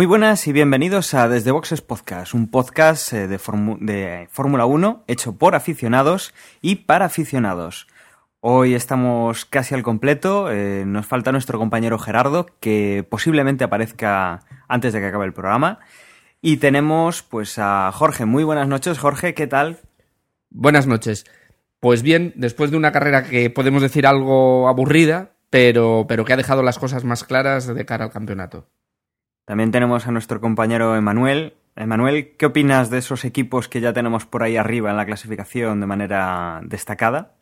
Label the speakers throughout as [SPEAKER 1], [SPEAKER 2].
[SPEAKER 1] Muy buenas y bienvenidos a Desde Boxes Podcast, un podcast eh, de Fórmula 1 hecho por aficionados y para aficionados. Hoy estamos casi al completo, eh, nos falta nuestro compañero Gerardo, que posiblemente aparezca antes de que acabe el programa. Y tenemos pues a Jorge. Muy buenas noches, Jorge, ¿qué tal?
[SPEAKER 2] Buenas noches. Pues bien, después de una carrera que podemos decir algo aburrida, pero, pero que ha dejado las cosas más claras de cara al campeonato.
[SPEAKER 1] También tenemos a nuestro compañero Emanuel. Emanuel, ¿qué opinas de esos equipos que ya tenemos por ahí arriba en la clasificación de manera destacada?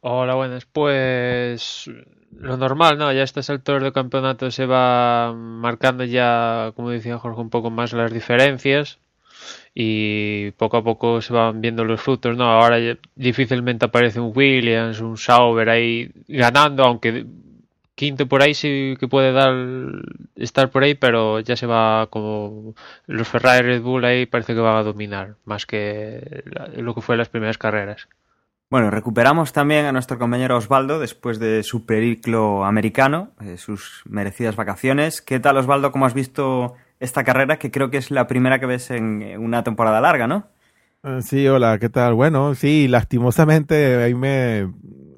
[SPEAKER 3] Hola, buenas. Pues lo normal, ¿no? Ya estas alturas del campeonato se va marcando ya, como decía Jorge, un poco más las diferencias y poco a poco se van viendo los frutos, ¿no? Ahora difícilmente aparece un Williams, un Sauber ahí ganando, aunque quinto por ahí sí que puede dar estar por ahí, pero ya se va como los Ferrari Red Bull ahí parece que van a dominar más que lo que fue las primeras carreras.
[SPEAKER 1] Bueno, recuperamos también a nuestro compañero Osvaldo después de su periplo americano, eh, sus merecidas vacaciones. ¿Qué tal Osvaldo? ¿Cómo has visto esta carrera que creo que es la primera que ves en una temporada larga, ¿no?
[SPEAKER 4] Eh, sí, hola, ¿qué tal? Bueno, sí, lastimosamente ahí me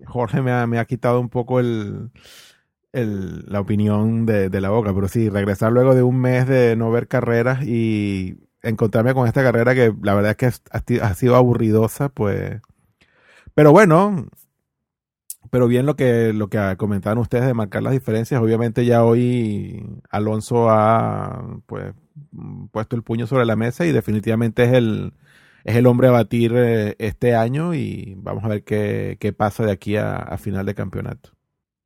[SPEAKER 4] Jorge me ha, me ha quitado un poco el, la opinión de, de, la boca, pero sí, regresar luego de un mes de no ver carreras y encontrarme con esta carrera que la verdad es que ha, sido aburridosa, pues... Pero bueno, pero bien lo que, lo que comentaban ustedes de marcar las diferencias, obviamente ya hoy Alonso ha pues puesto el puño sobre la mesa y definitivamente es el, es el hombre a batir eh, este año y vamos a ver qué, qué pasa de aquí a final de campeonato.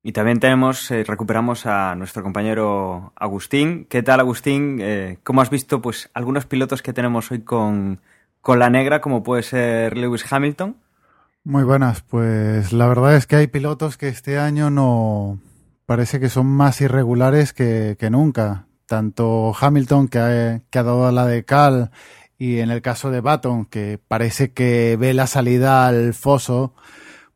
[SPEAKER 1] Y también tenemos, eh, recuperamos a nuestro compañero Agustín. ¿Qué tal, Agustín? Eh, ¿Cómo has visto pues algunos pilotos que tenemos hoy con, con la negra, como puede ser Lewis Hamilton?
[SPEAKER 5] Muy buenas, pues la verdad es que hay pilotos que este año no parece que son más irregulares que, que nunca. Tanto Hamilton, que ha, que ha dado la de cal, y en el caso de Baton, que parece que ve la salida al foso,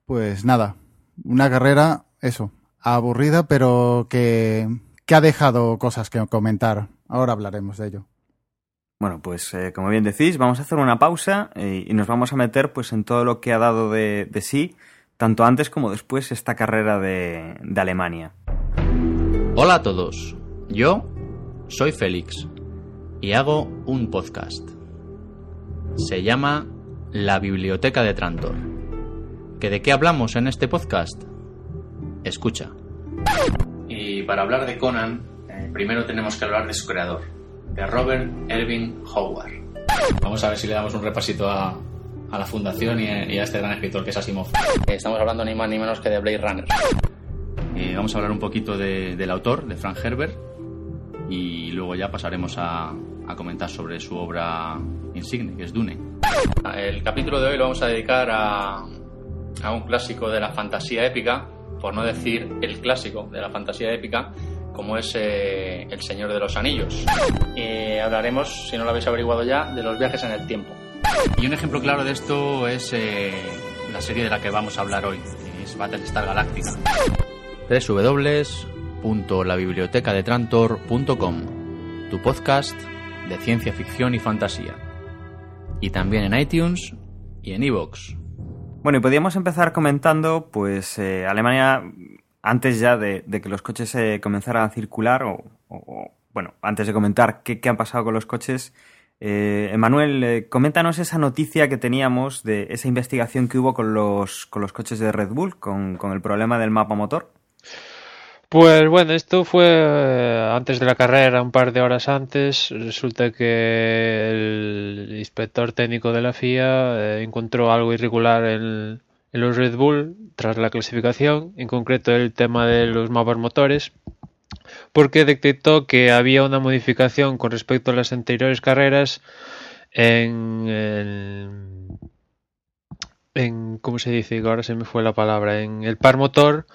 [SPEAKER 5] pues nada, una carrera, eso, aburrida, pero que, que ha dejado cosas que comentar. Ahora hablaremos de ello.
[SPEAKER 1] Bueno, pues eh, como bien decís, vamos a hacer una pausa eh, y nos vamos a meter pues en todo lo que ha dado de, de sí, tanto antes como después, esta carrera de, de Alemania.
[SPEAKER 6] Hola a todos, yo soy Félix y hago un podcast. Se llama La Biblioteca de Trantor. ¿Que ¿De qué hablamos en este podcast? Escucha. Y para hablar de Conan, eh, primero tenemos que hablar de su creador, de Robert Erving Howard. Vamos a ver si le damos un repasito a, a la fundación y a, este gran escritor que es Asimov. Estamos hablando ni más ni menos que de Blade Runner. Eh, vamos a hablar un poquito de, del autor, de Frank Herbert, y luego ya pasaremos a, a, comentar sobre su obra insigne, que es Dune. El capítulo de hoy lo vamos a dedicar a, a un clásico de la fantasía épica, por no decir el clásico de la fantasía épica, como es eh, El Señor de los Anillos. hablaremos, si no lo habéis averiguado ya, de los viajes en el tiempo. Y un ejemplo claro de esto es eh, la serie de la que vamos a hablar hoy, es Battlestar Galactica. www.labibliotecadetrantor.com Tu podcast de ciencia ficción y fantasía. Y también en iTunes y en iVoox.
[SPEAKER 1] Bueno, y podríamos empezar comentando, pues eh, Alemania, antes ya de, que los coches eh, comenzaran a circular, o, o, bueno, antes de comentar qué, qué han pasado con los coches, eh, Emanuel, eh, coméntanos esa noticia que teníamos de esa investigación que hubo con los, con los coches de Red Bull, con, con el problema del mapa motor.
[SPEAKER 3] Pues bueno, esto fue eh, antes de la carrera, un par de horas antes. Resulta que el inspector técnico de la FIA eh, encontró algo irregular en, los Red Bull tras la clasificación, en concreto el tema de los mapas motores, porque detectó que había una modificación con respecto a las anteriores carreras en, en ¿cómo se dice? Ahora se me fue la palabra, en el par motor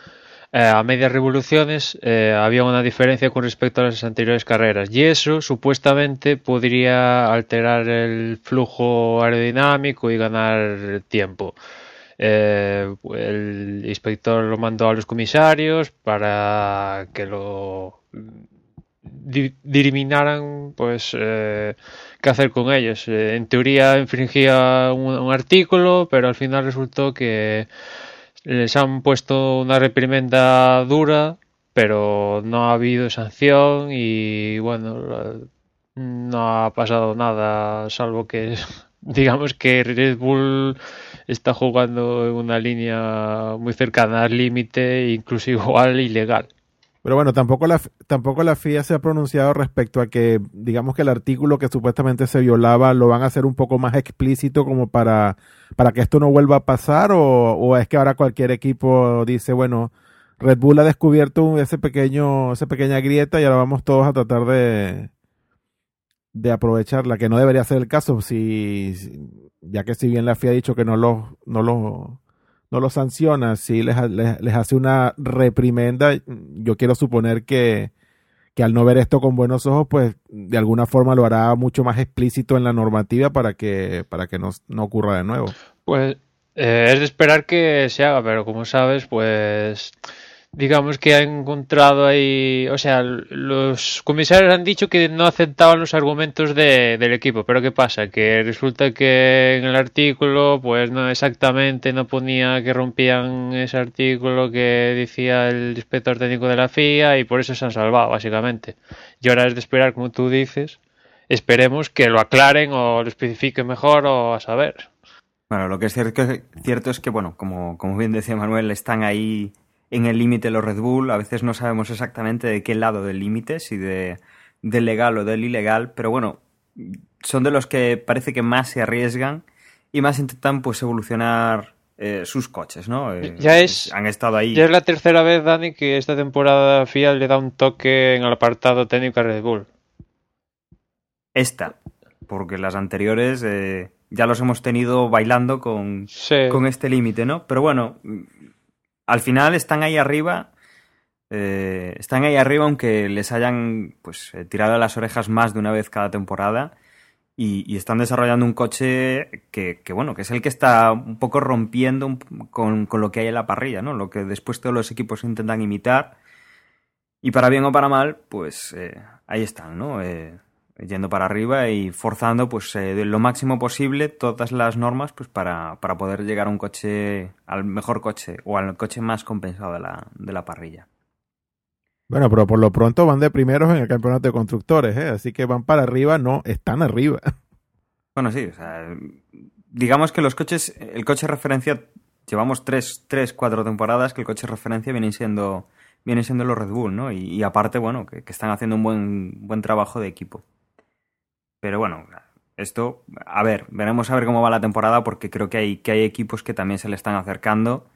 [SPEAKER 3] eh, a medias revoluciones eh, había una diferencia con respecto a las anteriores carreras y eso supuestamente podría alterar el flujo aerodinámico y ganar tiempo. Eh, el inspector lo mandó a los comisarios para que lo diriminaran pues eh, qué hacer con ellos. En teoría infringía un, artículo, pero al final resultó que les han puesto una reprimenda dura, pero no ha habido sanción y bueno, no ha pasado nada, salvo que digamos que Red Bull está jugando en una línea muy cercana al límite, incluso igual ilegal.
[SPEAKER 4] Pero bueno, tampoco la, tampoco la FIA se ha pronunciado respecto a que, digamos que el artículo que supuestamente se violaba lo van a hacer un poco más explícito como para, para que esto no vuelva a pasar o, o es que ahora cualquier equipo dice, bueno, Red Bull ha descubierto ese pequeño, esa pequeña grieta y ahora vamos todos a tratar de, de aprovecharla, que no debería ser el caso, si, ya que si bien la FIA ha dicho que no lo, no lo, no lo sanciona, si les, les, hace una reprimenda, yo quiero suponer que, que al no ver esto con buenos ojos, pues de alguna forma lo hará mucho más explícito en la normativa para que, para que no, no ocurra de nuevo.
[SPEAKER 3] Pues eh, es de esperar que se haga, pero como sabes, pues digamos que ha encontrado ahí, o sea, los comisarios han dicho que no aceptaban los argumentos de, del equipo, pero ¿qué pasa? Que resulta que en el artículo, pues no exactamente, no ponía que rompían ese artículo que decía el inspector técnico de la FIA y por eso se han salvado, básicamente. Y ahora es de esperar, como tú dices, esperemos que lo aclaren o lo especifiquen mejor o a saber.
[SPEAKER 1] Bueno, lo que es cierto, cierto es que, bueno, como, como bien decía Manuel, están ahí en el límite los Red Bull. A veces no sabemos exactamente de qué lado del límite, si de, del legal o del ilegal, pero bueno, son de los que parece que más se arriesgan y más intentan pues evolucionar eh, sus coches, ¿no?
[SPEAKER 3] Eh, ya es,
[SPEAKER 1] han estado ahí.
[SPEAKER 3] Ya es la tercera vez, Dani, que esta temporada FIA le da un toque en el apartado técnico a Red Bull.
[SPEAKER 1] Esta, porque las anteriores eh, ya los hemos tenido bailando con, con este límite, ¿no? Pero bueno, al final están ahí arriba. Eh, están ahí arriba aunque les hayan pues eh, tirado las orejas más de una vez cada temporada y, están desarrollando un coche que, bueno que es el que está un poco rompiendo con, lo que hay en la parrilla no lo que después todos los equipos intentan imitar y para bien o para mal pues eh, ahí están no yendo para arriba y forzando pues eh, lo máximo posible todas las normas pues para, para, poder llegar a un coche al mejor coche o al coche más compensado de la, de la parrilla.
[SPEAKER 4] Bueno pero por lo pronto van de primeros en el campeonato de constructores ¿eh? así que van para arriba no están arriba.
[SPEAKER 1] Bueno sí o sea, digamos que los coches el coche referencia llevamos tres, tres cuatro temporadas que el coche referencia viene siendo viene siendo los Red Bull no y, aparte bueno que, que están haciendo un buen buen trabajo de equipo pero bueno, esto, a ver, veremos a ver cómo va la temporada porque creo que hay, que hay equipos que también se le están acercando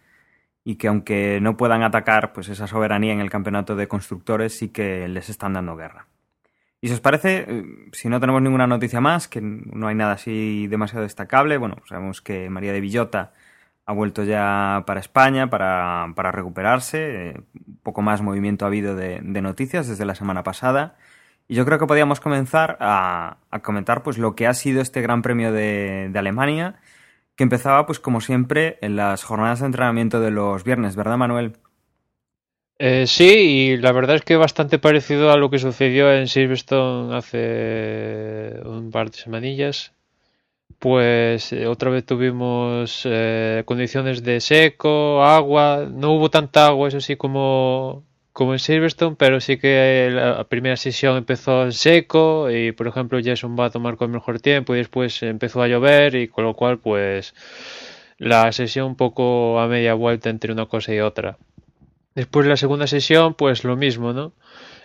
[SPEAKER 1] y que aunque no puedan atacar pues esa soberanía en el campeonato de constructores sí que les están dando guerra. Y si os parece, eh, si no tenemos ninguna noticia más, que no hay nada así demasiado destacable, bueno, sabemos que María de Villota ha vuelto ya para España para, para recuperarse, eh, poco más movimiento ha habido de, de noticias desde la semana pasada y yo creo que podríamos comenzar a, comentar pues lo que ha sido este Gran Premio de, Alemania, que empezaba pues como siempre en las jornadas de entrenamiento de los viernes, ¿verdad Manuel?
[SPEAKER 3] Eh, sí, y la verdad es que bastante parecido a lo que sucedió en Silverstone hace un par de semanillas. Pues eh, otra vez tuvimos eh, condiciones de seco, agua, no hubo tanta agua, eso sí, como como en Silverstone, pero sí que la primera sesión empezó en seco y por ejemplo Jason a tomar con mejor tiempo y después empezó a llover y con lo cual pues la sesión un poco a media vuelta entre una cosa y otra. Después la segunda sesión pues lo mismo, ¿no?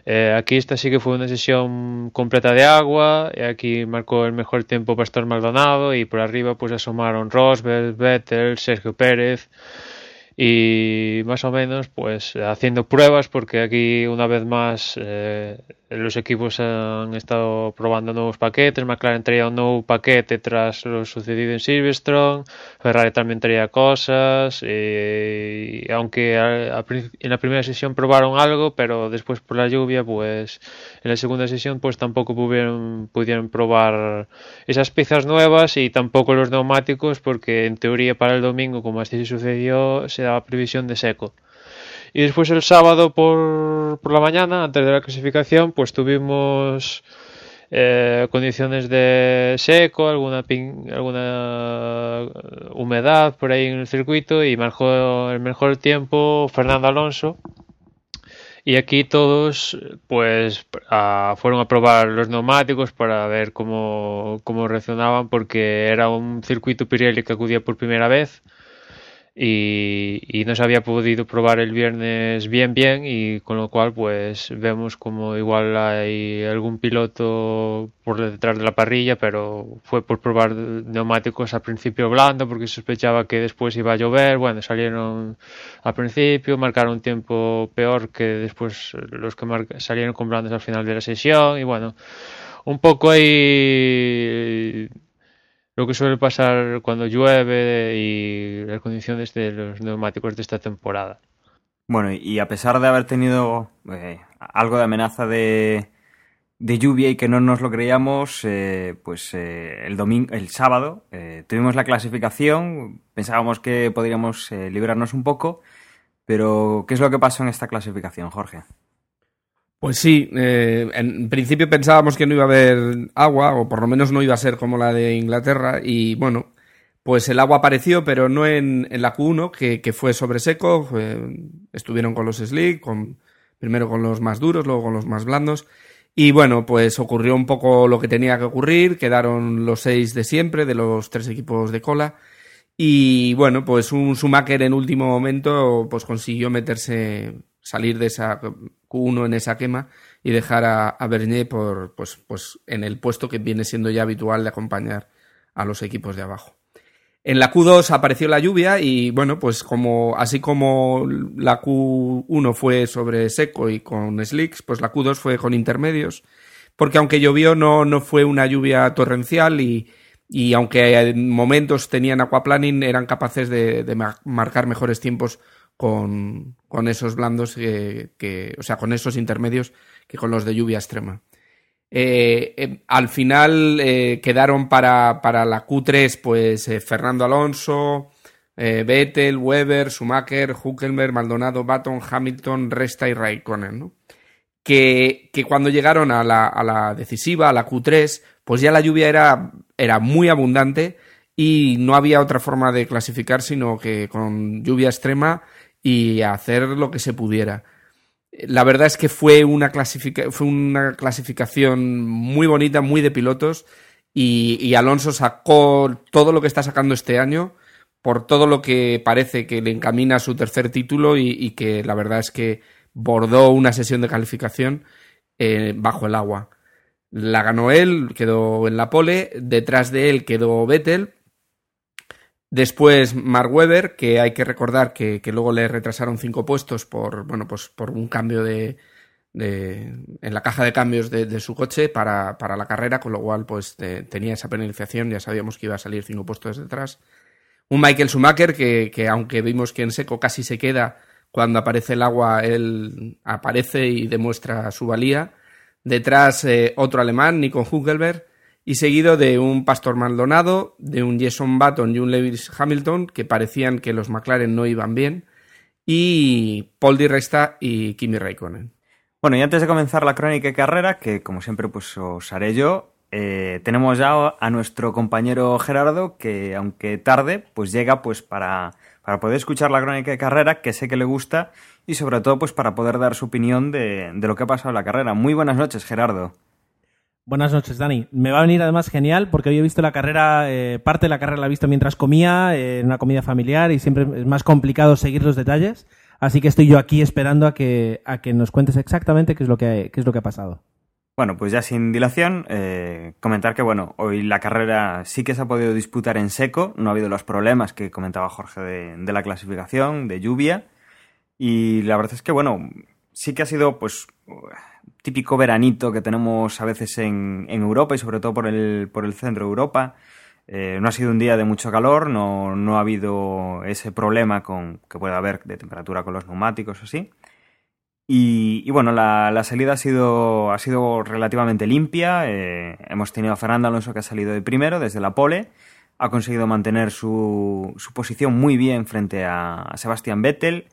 [SPEAKER 3] Eh, aquí esta sí que fue una sesión completa de agua, y aquí marcó el mejor tiempo Pastor Maldonado y por arriba pues asomaron Rosberg, Vettel, Sergio Pérez, y más o menos pues haciendo pruebas porque aquí una vez más eh, los equipos han estado probando nuevos paquetes. McLaren traía un nuevo paquete tras lo sucedido en Silverstone. Ferrari también traía cosas y aunque en la primera sesión probaron algo pero después por la lluvia pues en la segunda sesión pues tampoco pudieron, pudieron probar esas piezas nuevas y tampoco los neumáticos porque en teoría para el domingo como así sucedió se daba previsión de seco. Y después el sábado por, por la mañana, antes de la clasificación, pues tuvimos eh, condiciones de seco, alguna, alguna humedad por ahí en el circuito y marcó el mejor tiempo Fernando Alonso. Y aquí todos pues fueron a probar los neumáticos para ver cómo, cómo reaccionaban porque era un circuito Pirelli que acudía por primera vez y, no se había podido probar el viernes bien bien y con lo cual pues vemos como igual hay algún piloto por detrás de la parrilla pero fue por probar neumáticos al principio blando porque sospechaba que después iba a llover. Bueno salieron al principio marcaron un tiempo peor que después los que salieron con blandos al final de la sesión y bueno un poco ahí lo que suele pasar cuando llueve y las condiciones de los neumáticos de esta temporada.
[SPEAKER 1] Bueno, y a pesar de haber tenido eh, algo de amenaza de, de, lluvia y que no nos lo creíamos, eh, pues eh, el domingo, el sábado tuvimos la clasificación, pensábamos que podríamos librarnos un poco, pero ¿qué es lo que pasó en esta clasificación, Jorge?
[SPEAKER 2] Pues sí, eh, en principio pensábamos que no iba a haber agua, o por lo menos no iba a ser como la de Inglaterra, y bueno, pues el agua apareció, pero no en, la Q1, que, fue sobre seco, estuvieron con los slick, primero con los más duros, luego con los más blandos, y bueno, pues ocurrió un poco lo que tenía que ocurrir, quedaron los seis de siempre, de los tres equipos de cola, y bueno, pues un Schumacher en último momento pues consiguió meterse salir de esa Q1 en esa quema y dejar a, a Bernier por, pues, pues en el puesto que viene siendo ya habitual de acompañar a los equipos de abajo. En la Q2 apareció la lluvia y bueno, pues como así como la Q1 fue sobre seco y con slicks, pues la Q2 fue con intermedios, porque aunque llovió no, no fue una lluvia torrencial y, y aunque en momentos tenían aquaplaning eran capaces de, de marcar mejores tiempos con, con esos blandos que, o sea, con esos intermedios que con los de lluvia extrema. Eh, eh, al final eh, quedaron para, para, la Q3 pues Fernando Alonso, Vettel, Weber, Schumacher, Huckelberg, Maldonado, Baton, Hamilton, Resta y Raikkonen, que, que, cuando llegaron a la, a la, decisiva, a la Q3, pues ya la lluvia era, era muy abundante y no había otra forma de clasificar sino que con lluvia extrema y hacer lo que se pudiera. La verdad es que fue una, fue una clasificación muy bonita, muy de pilotos, y, Alonso sacó todo lo que está sacando este año, por todo lo que parece que le encamina a su tercer título y, que la verdad es que bordó una sesión de calificación eh, bajo el agua. La ganó él, quedó en la pole, detrás de él quedó Vettel, Después Mark Webber, que hay que recordar que, luego le retrasaron cinco puestos por, bueno, pues por un cambio de, en la caja de cambios de, su coche para, la carrera, con lo cual pues tenía esa penalización, ya sabíamos que iba a salir cinco puestos detrás. Un Michael Schumacher que, que aunque vimos que en seco casi se queda, cuando aparece el agua él aparece y demuestra su valía. Detrás eh, otro alemán, Nico Hülkenberg, y seguido de un Pastor Maldonado, de un Jason Button y un Lewis Hamilton, que parecían que los McLaren no iban bien, y Paul Di Resta y Kimi Raikkonen.
[SPEAKER 1] Bueno, y antes de comenzar la crónica de carrera, que como siempre pues os haré yo, eh, tenemos ya a nuestro compañero Gerardo, que aunque tarde, pues llega pues para, para poder escuchar la crónica de carrera, que sé que le gusta, y sobre todo pues para poder dar su opinión de, de lo que ha pasado en la carrera. Muy buenas noches, Gerardo.
[SPEAKER 7] Buenas noches, Dani. Me va a venir además genial porque hoy he visto la carrera, eh, parte de la carrera la he visto mientras comía, eh, en una comida familiar y siempre es más complicado seguir los detalles. Así que estoy yo aquí esperando a que, a que nos cuentes exactamente qué es lo que, qué es lo que ha pasado.
[SPEAKER 1] Bueno, pues ya sin dilación, eh, comentar que bueno, hoy la carrera sí que se ha podido disputar en seco, no ha habido los problemas que comentaba Jorge de, de la clasificación, de lluvia, y la verdad es que bueno, sí que ha sido pues típico veranito que tenemos a veces en, en Europa y sobre todo por el, por el centro de Europa. Eh, no ha sido un día de mucho calor, no, no ha habido ese problema con, que puede haber de temperatura con los neumáticos o así. Y, bueno, la, la, salida ha sido, ha sido relativamente limpia. Eh, hemos tenido a Fernando Alonso que ha salido de primero desde la pole. Ha conseguido mantener su, su posición muy bien frente a Sebastián Vettel.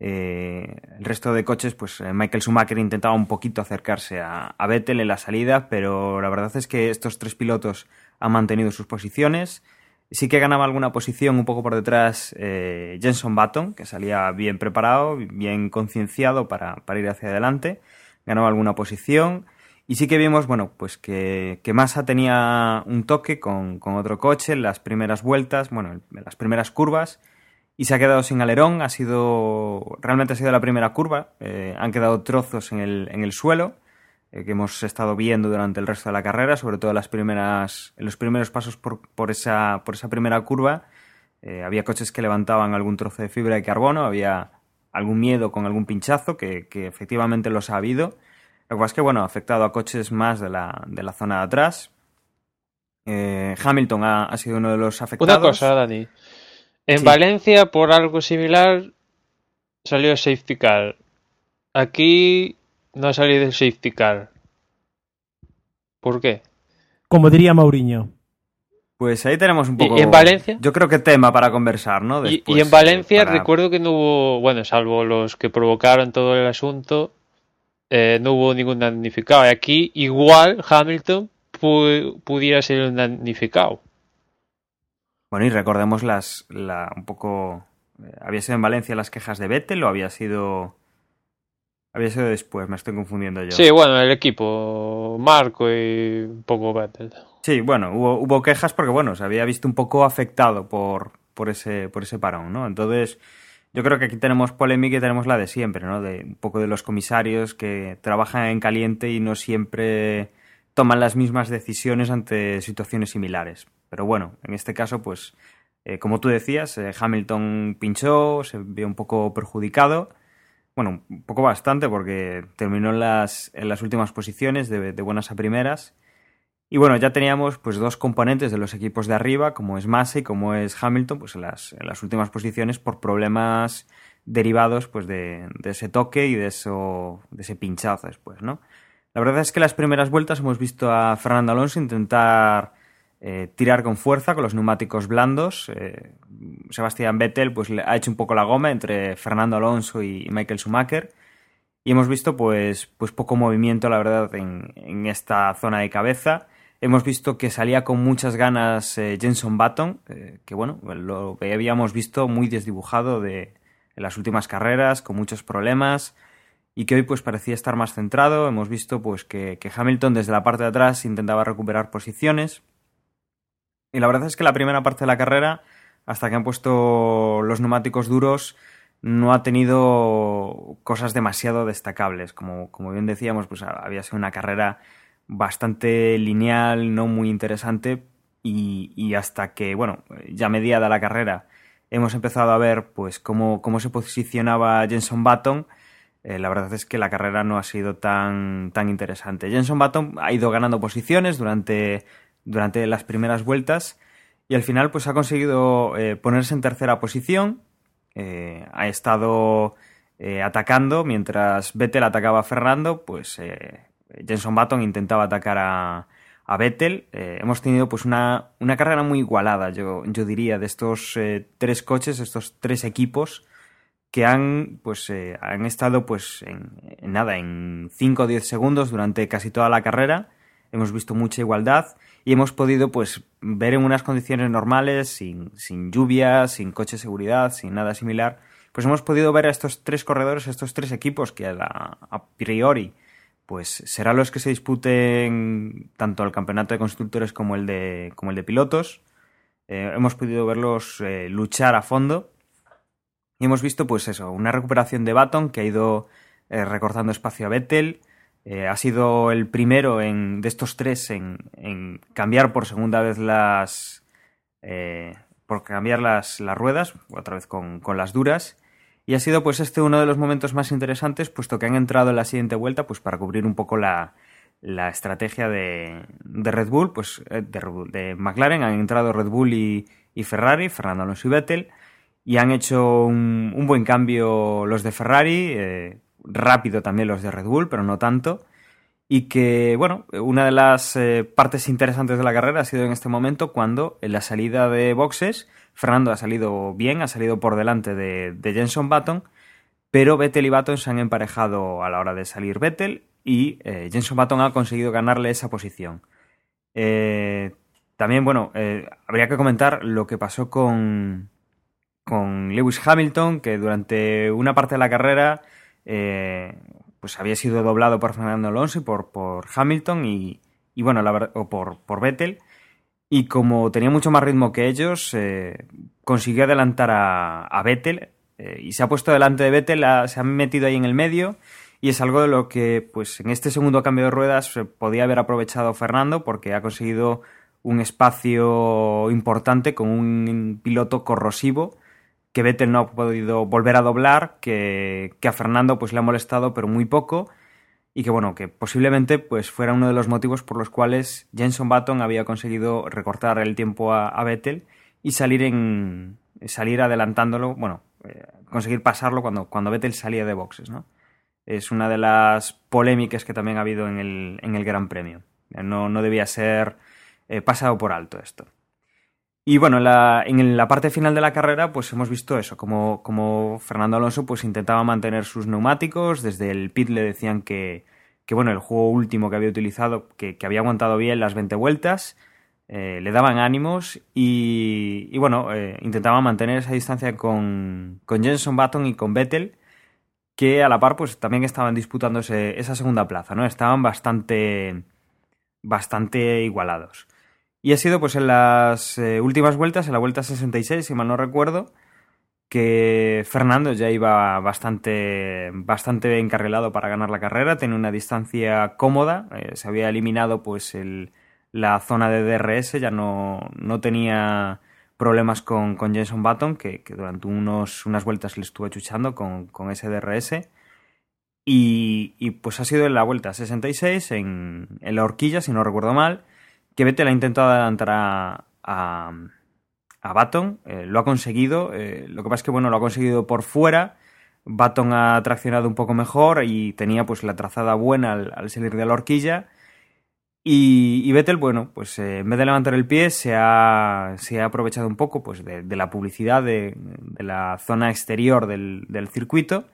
[SPEAKER 1] Eh, el resto de coches, pues eh, Michael Schumacher intentaba un poquito acercarse a, Vettel en la salida, pero la verdad es que estos tres pilotos han mantenido sus posiciones. Sí que ganaba alguna posición un poco por detrás eh, Jenson Button, que salía bien preparado, bien concienciado para, ir hacia adelante. Ganaba alguna posición. Y sí que vimos, bueno, pues que, que Massa tenía un toque con, con otro coche en las primeras vueltas, bueno, en las primeras curvas y se ha quedado sin alerón. Ha sido realmente ha sido la primera curva. Eh, han quedado trozos en el, en el suelo eh, que hemos estado viendo durante el resto de la carrera, sobre todo en las primeras, en los primeros pasos por, por esa, por esa primera curva. Eh, había coches que levantaban algún trozo de fibra de carbono, había algún miedo con algún pinchazo, que, que efectivamente los ha habido. Lo que pasa es que, bueno, ha afectado a coches más de la, de la zona de atrás. Hamilton ha, ha, sido uno de los afectados.
[SPEAKER 3] Una cosa, Dani. En sí. Valencia, por algo similar, salió safety car. Aquí no ha salido el safety car. ¿Por qué?
[SPEAKER 7] Como diría Mauriño.
[SPEAKER 1] Pues ahí tenemos un poco.
[SPEAKER 3] ¿Y en Valencia?
[SPEAKER 1] Yo creo que tema para conversar, ¿no?
[SPEAKER 3] Después, y, en Valencia para... recuerdo que no hubo, bueno, salvo los que provocaron todo el asunto, eh, no hubo ningún damnificado. Y aquí igual Hamilton pu pudiera ser un damnificado.
[SPEAKER 1] Bueno, y recordemos las, la, un poco... eh, ¿Había sido en Valencia las quejas de Vettel o había sido... Había sido después, me estoy confundiendo yo.
[SPEAKER 3] Sí, bueno, el equipo, Marco y un poco Vettel.
[SPEAKER 1] Sí, bueno, hubo, hubo quejas porque, bueno, se había visto un poco afectado por, por, ese, por ese parón, ¿no? Entonces, yo creo que aquí tenemos polémica y tenemos la de siempre, ¿no? De un poco de los comisarios que trabajan en caliente y no siempre toman las mismas decisiones ante situaciones similares. Pero bueno, en este caso, pues, eh, como tú decías, eh, Hamilton pinchó, se vio un poco perjudicado. Bueno, un poco bastante porque terminó en las, en las últimas posiciones de, de, buenas a primeras. Y bueno, ya teníamos pues dos componentes de los equipos de arriba, como es Massa y como es Hamilton, pues en las, en las últimas posiciones por problemas derivados pues de, de ese toque y de, eso, de ese pinchazo después, ¿no? La verdad es que las primeras vueltas hemos visto a Fernando Alonso intentar eh, tirar con fuerza con los neumáticos blandos. Eh, Sebastián Vettel pues, ha hecho un poco la goma entre Fernando Alonso y Michael Schumacher. Y hemos visto pues, pues poco movimiento, la verdad, en, en esta zona de cabeza. Hemos visto que salía con muchas ganas eh, Jenson Button, que bueno, lo habíamos visto muy desdibujado de, en las últimas carreras, con muchos problemas, y que hoy pues parecía estar más centrado. Hemos visto pues que, que Hamilton desde la parte de atrás intentaba recuperar posiciones, y la verdad es que la primera parte de la carrera, hasta que han puesto los neumáticos duros, no ha tenido cosas demasiado destacables. Como, como bien decíamos, pues había sido una carrera bastante lineal, no muy interesante. Y, y hasta que, bueno, ya mediada la carrera, hemos empezado a ver pues cómo, cómo se posicionaba Jenson Button. Eh, la verdad es que la carrera no ha sido tan, tan interesante. Jenson Button ha ido ganando posiciones durante durante las primeras vueltas y al final pues ha conseguido eh, ponerse en tercera posición. Eh, ha estado eh, atacando mientras Vettel atacaba a Fernando, pues Jenson Button intentaba atacar a, a Vettel. hemos tenido pues una, una, carrera muy igualada, yo, yo diría, de estos tres coches, estos tres equipos que han pues han estado pues en, en nada en 5 o 10 segundos durante casi toda la carrera hemos visto mucha igualdad y hemos podido pues ver en unas condiciones normales, sin, sin lluvia, sin coche de seguridad, sin nada similar, pues hemos podido ver a estos tres corredores, a estos tres equipos que a, priori pues serán los que se disputen tanto el campeonato de constructores como el de, como el de pilotos. Eh, hemos podido verlos eh, luchar a fondo y hemos visto pues eso, una recuperación de Baton que ha ido eh, recortando espacio a Vettel, eh, ha sido el primero en, de estos tres en, cambiar por segunda vez las. Eh, por cambiar las, las, ruedas, otra vez con, con, las duras. Y ha sido pues este uno de los momentos más interesantes, puesto que han entrado en la siguiente vuelta, pues para cubrir un poco la, la estrategia de, de, Red Bull, pues eh, de, de, McLaren, han entrado Red Bull y, y, Ferrari, Fernando Alonso y Vettel, y han hecho un, un buen cambio los de Ferrari, eh, rápido también los de Red Bull, pero no tanto. Y que, bueno, una de las eh, partes interesantes de la carrera ha sido en este momento cuando en la salida de boxes, Fernando ha salido bien, ha salido por delante de, de Jenson Button, pero Vettel y Baton se han emparejado a la hora de salir Vettel y eh, Jenson Button ha conseguido ganarle esa posición. Eh, también, bueno, eh, habría que comentar lo que pasó con, con Lewis Hamilton, que durante una parte de la carrera pues había sido doblado por Fernando Alonso y por, por Hamilton y, bueno, la verdad, o por, por Vettel. Y como tenía mucho más ritmo que ellos, consiguió adelantar a, a Vettel y se ha puesto delante de Vettel, se ha metido ahí en el medio y es algo de lo que pues en este segundo cambio de ruedas se podía haber aprovechado Fernando porque ha conseguido un espacio importante con un piloto corrosivo que Vettel no ha podido volver a doblar, que, a Fernando pues le ha molestado pero muy poco y que bueno, que posiblemente pues fuera uno de los motivos por los cuales Jenson Button había conseguido recortar el tiempo a, Vettel y salir en salir adelantándolo, bueno, eh, conseguir pasarlo cuando, cuando Vettel salía de boxes, ¿no? es una de las polémicas que también ha habido en el, en el Gran Premio. No, no debía ser eh, pasado por alto esto. Y bueno, en la, en la, parte final de la carrera, pues hemos visto eso, como, Fernando Alonso pues intentaba mantener sus neumáticos, desde el pit le decían que, bueno, el juego último que había utilizado, que, había aguantado bien las 20 vueltas, eh, le daban ánimos y, y bueno, eh, intentaba mantener esa distancia con, con Jenson Button y con Vettel, que a la par pues también estaban disputándose esa segunda plaza, ¿no? Estaban bastante bastante igualados. Y ha sido pues en las eh, últimas vueltas, en la vuelta 66, si mal no recuerdo, que Fernando ya iba bastante, bastante encarrilado para ganar la carrera, tenía una distancia cómoda, eh, se había eliminado pues el, la zona de DRS, ya no, no tenía problemas con, con Jenson Button, que, durante unos, unas vueltas le estuvo chuchando con, con ese DRS. Y, y, pues ha sido en la vuelta 66, en, en la horquilla, si no recuerdo mal, que Vettel ha intentado adelantar a, a, a Baton, eh, lo ha conseguido, eh, lo que pasa es que bueno, lo ha conseguido por fuera, Baton ha traccionado un poco mejor y tenía pues la trazada buena al, al salir de la horquilla y, Vettel, bueno, pues eh, en vez de levantar el pie, se ha, se ha aprovechado un poco pues, de, la publicidad de, la zona exterior del, circuito.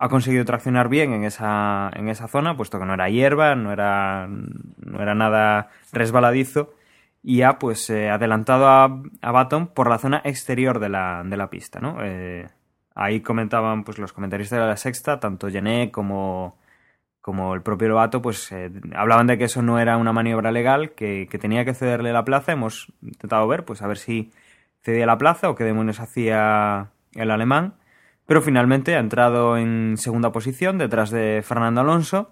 [SPEAKER 1] Ha conseguido traccionar bien en esa, en esa zona, puesto que no era hierba, no era, no era nada resbaladizo. Y ha pues eh, adelantado a, a Baton por la zona exterior de la, de la pista, ¿no? Eh, ahí comentaban pues los comentaristas de la sexta, tanto Gené como, como el propio Lobato, pues eh, hablaban de que eso no era una maniobra legal, que, tenía que cederle la plaza. Hemos intentado ver, pues a ver si cedía la plaza o qué demonios hacía el alemán. Pero finalmente ha entrado en segunda posición detrás de Fernando Alonso.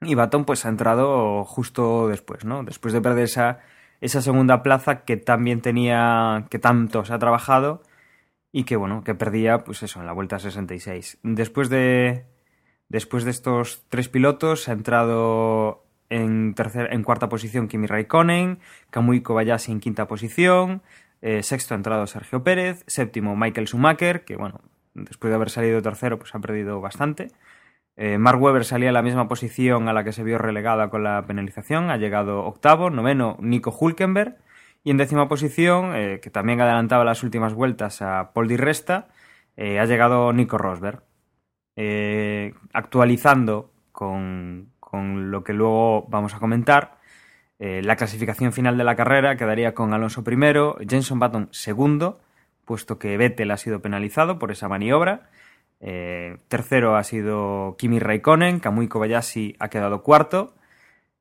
[SPEAKER 1] Y Baton pues ha entrado justo después, ¿no? Después de perder esa, esa segunda plaza que también tenía, que tanto se ha trabajado y que bueno, que perdía pues eso en la vuelta 66. Después de, Después de estos tres pilotos ha entrado en, en cuarta posición Kimi Raikkonen, Kamui Kobayashi en quinta posición, eh, sexto ha entrado Sergio Pérez, séptimo Michael Schumacher, que bueno, después de haber salido tercero pues ha perdido bastante. Eh, Mark Webber salía en la misma posición a la que se vio relegada con la penalización, ha llegado octavo, noveno Nico Hulkenberg y en décima posición, eh, que también adelantaba las últimas vueltas a Paul Di Resta, ha llegado Nico Rosberg. Eh, actualizando con, lo que luego vamos a comentar. Eh, la clasificación final de la carrera quedaría con Alonso primero, Jenson Button segundo, puesto que Vettel ha sido penalizado por esa maniobra. Eh, tercero ha sido Kimi Raikkonen, Kamui Kobayashi ha quedado cuarto.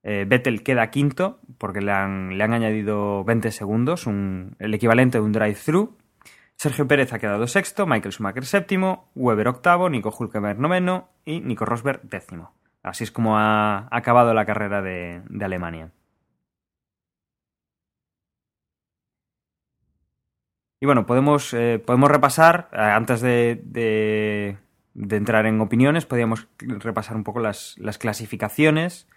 [SPEAKER 1] Vettel queda quinto porque le han, le han añadido 20 segundos, el equivalente de un drive-thru. Sergio Pérez ha quedado sexto, Michael Schumacher séptimo, Weber octavo, Nico Hulkenberg noveno y Nico Rosberg décimo. Así es como ha acabado la carrera de, Alemania. Y bueno, podemos, eh, podemos repasar, eh, antes de, entrar en opiniones, podríamos repasar un poco las, clasificaciones.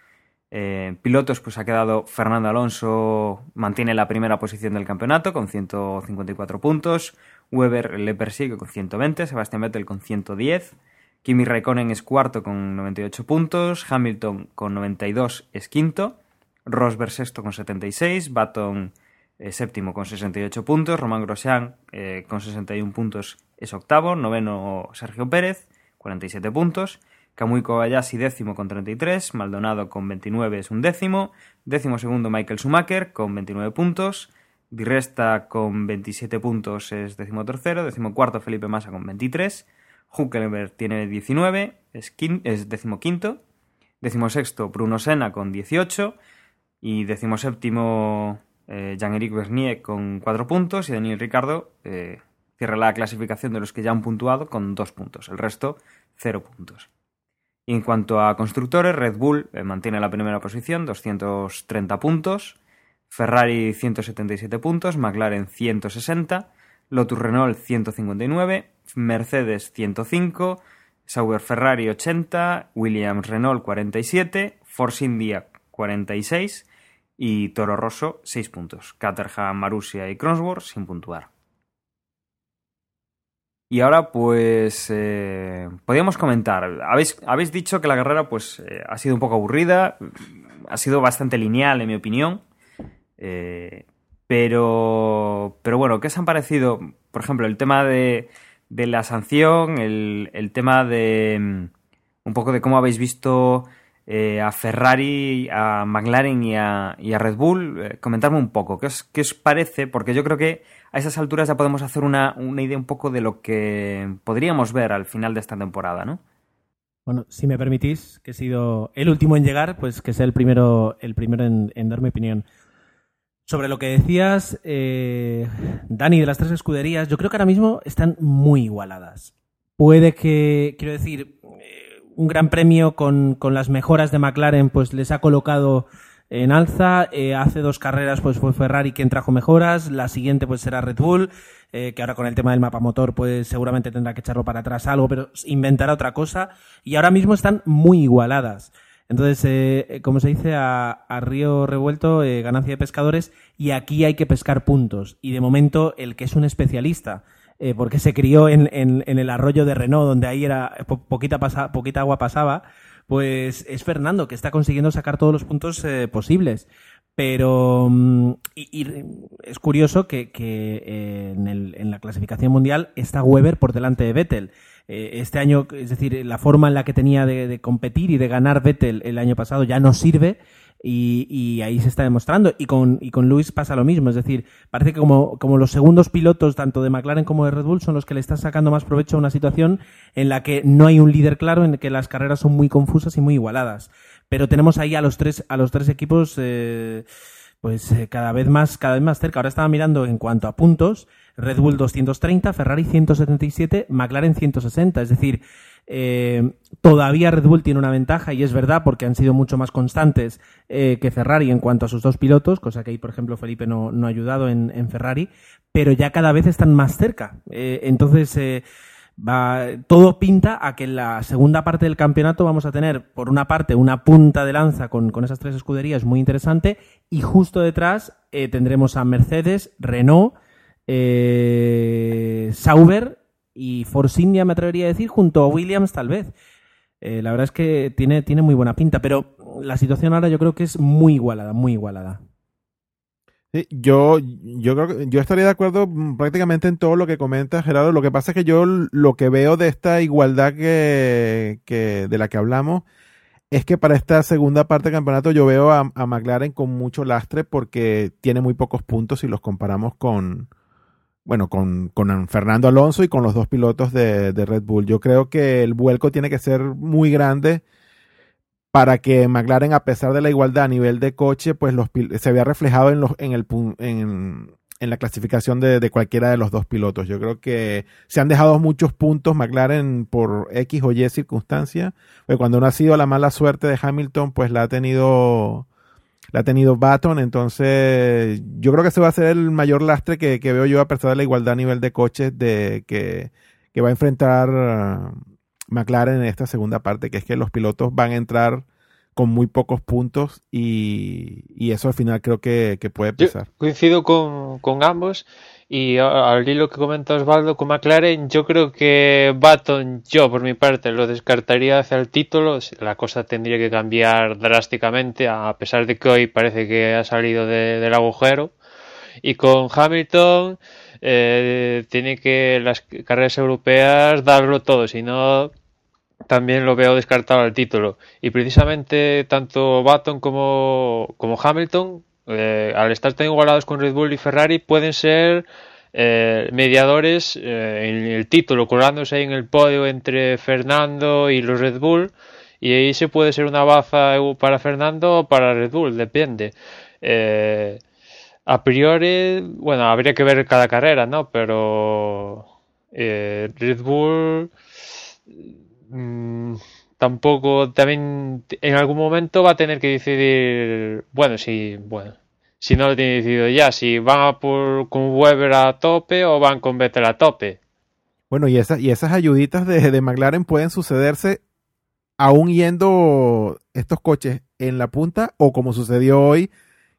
[SPEAKER 1] Eh, pilotos, pues ha quedado Fernando Alonso, mantiene la primera posición del campeonato con 154 puntos. Weber le persigue con 120, Sebastián Vettel con 110, Kimi Raikkonen es cuarto con 98 puntos, Hamilton con 92 es quinto, Rosberg sexto con 76, Baton eh, séptimo con 68 puntos, Romain Grosjean eh, con 61 puntos es octavo, noveno Sergio Pérez, 47 puntos, Kamui Kobayashi décimo con 33, Maldonado con 29 es un décimo, décimo segundo Michael Schumacher con 29 puntos, Di Resta con 27 puntos es décimo tercero, décimo cuarto Felipe Massa con 23, Huckelberg tiene 19, es, es décimo quinto, décimo sexto Bruno Senna con 18 y décimo séptimo eh, Jean-Éric Bernier con 4 puntos y Daniel Ricardo eh, cierra la clasificación de los que ya han puntuado con 2 puntos, el resto 0 puntos. Y en cuanto a constructores, Red Bull eh, mantiene la primera posición, 230 puntos, Ferrari 177 puntos, McLaren 160, Lotus Renault 159, Mercedes 105, Sauber Ferrari 80, Williams Renault 47, Force India 46 y Toro Rosso 6 puntos. Caterham, Marussia y Crossworth sin puntuar. Y ahora, pues, eh, podríamos comentar. Habéis, habéis, dicho que la carrera, pues, eh, ha sido un poco aburrida, ha sido bastante lineal, en mi opinión. Eh, pero, pero bueno, ¿qué os han parecido, por ejemplo, el tema de, de la sanción, el, el, tema de mm, un poco de cómo habéis visto eh, a Ferrari, a McLaren y a, Red Bull? Eh, comentarme un poco, ¿qué os, ¿qué os, parece? Porque yo creo que a esas alturas ya podemos hacer una, una idea un poco de lo que podríamos ver al final de esta temporada, ¿no?
[SPEAKER 7] Bueno, si me permitís, que he sido el último en llegar, pues que sea el primero, el primero en, en dar mi opinión. Sobre lo que decías, eh, Dani, de las tres escuderías, yo creo que ahora mismo están muy igualadas. Puede que, quiero decir, un gran premio con, con, las mejoras de McLaren, pues les ha colocado en alza. Eh, hace dos carreras, pues fue Ferrari quien trajo mejoras. La siguiente, pues será Red Bull, eh, que ahora con el tema del mapa motor, pues seguramente tendrá que echarlo para atrás algo, pero inventará otra cosa. Y ahora mismo están muy igualadas. Entonces, eh, como se dice, a, a río revuelto, eh, ganancia de pescadores, y aquí hay que pescar puntos. Y de momento, el que es un especialista, eh, porque se crió en, en, el arroyo de Renault, donde ahí era po poquita, agua pasaba, pues es Fernando, que está consiguiendo sacar todos los puntos eh, posibles. Pero mm, y, es curioso que, eh, en, la clasificación mundial está Weber por delante de Vettel este año, es decir, la forma en la que tenía de, competir y de ganar Vettel el año pasado ya no sirve y, y ahí se está demostrando. Y con, y con Luis pasa lo mismo, es decir, parece que como, como los segundos pilotos, tanto de McLaren como de Red Bull, son los que le están sacando más provecho a una situación en la que no hay un líder claro, en la que las carreras son muy confusas y muy igualadas. Pero tenemos ahí a los tres, a los tres equipos, eh, pues eh, cada vez más, cada vez más cerca. Ahora estaba mirando en cuanto a puntos, Red Bull 230, Ferrari 177, McLaren 160. Es decir, eh, todavía Red Bull tiene una ventaja y es verdad porque han sido mucho más constantes eh, que Ferrari en cuanto a sus dos pilotos, cosa que ahí, por ejemplo, Felipe no, ha ayudado en, Ferrari, pero ya cada vez están más cerca. Eh, entonces, va, todo pinta a que en la segunda parte del campeonato vamos a tener, por una parte, una punta de lanza con, esas tres escuderías muy interesante y justo detrás tendremos a Mercedes, Renault, Sauber y Force India, me atrevería a decir, junto a Williams tal vez. Eh, la verdad es que tiene, tiene muy buena pinta, pero la situación ahora yo creo que es muy igualada, muy igualada.
[SPEAKER 4] Sí, yo, yo creo yo estaría de acuerdo prácticamente en todo lo que comenta Gerardo. Lo que pasa es que yo lo que veo de esta igualdad que, que de la que hablamos es que para esta segunda parte del campeonato yo veo a, a McLaren con mucho lastre porque tiene muy pocos puntos si los comparamos con, bueno, con, con, Fernando Alonso y con los dos pilotos de, de, Red Bull. Yo creo que el vuelco tiene que ser muy grande para que McLaren, a pesar de la igualdad a nivel de coche, pues los, se vea reflejado en, los, en, el, en, en la clasificación de, de, cualquiera de los dos pilotos. Yo creo que se han dejado muchos puntos McLaren por X o Y circunstancia. Pues cuando no ha sido la mala suerte de Hamilton, pues la ha tenido la ha tenido Baton, entonces yo creo que ese va a ser el mayor lastre que, que veo yo a pesar de la igualdad a nivel de coches de que, que va a enfrentar uh, McLaren en esta segunda parte, que es que los pilotos van a entrar con muy pocos puntos y, y eso al final creo que, que puede pesar.
[SPEAKER 3] Yo coincido con, con ambos y al hilo que comenta Osvaldo con McLaren, yo creo que Baton, yo por mi parte, lo descartaría hacia el título. La cosa tendría que cambiar drásticamente, a pesar de que hoy parece que ha salido de, del agujero. Y con Hamilton, eh, tiene que las carreras europeas darlo todo, si no también lo veo descartado al título. Y precisamente tanto Baton como, como Hamilton, eh, al estar tan igualados con Red Bull y Ferrari, pueden ser eh, mediadores eh, en el título, colándose ahí en el podio entre Fernando y los Red Bull. Y ahí se puede ser una baza para Fernando o para Red Bull, depende. A priori, bueno, habría que ver cada carrera, ¿no? Pero Red Bull mm, tampoco, también en algún momento va a tener que decidir, bueno, si, bueno, si no lo tiene decidido ya, si van a por, con Weber a tope o van con Vettel a tope.
[SPEAKER 4] Bueno, y, esa, y esas ayuditas de, de McLaren pueden sucederse aún yendo estos coches en la punta o como sucedió hoy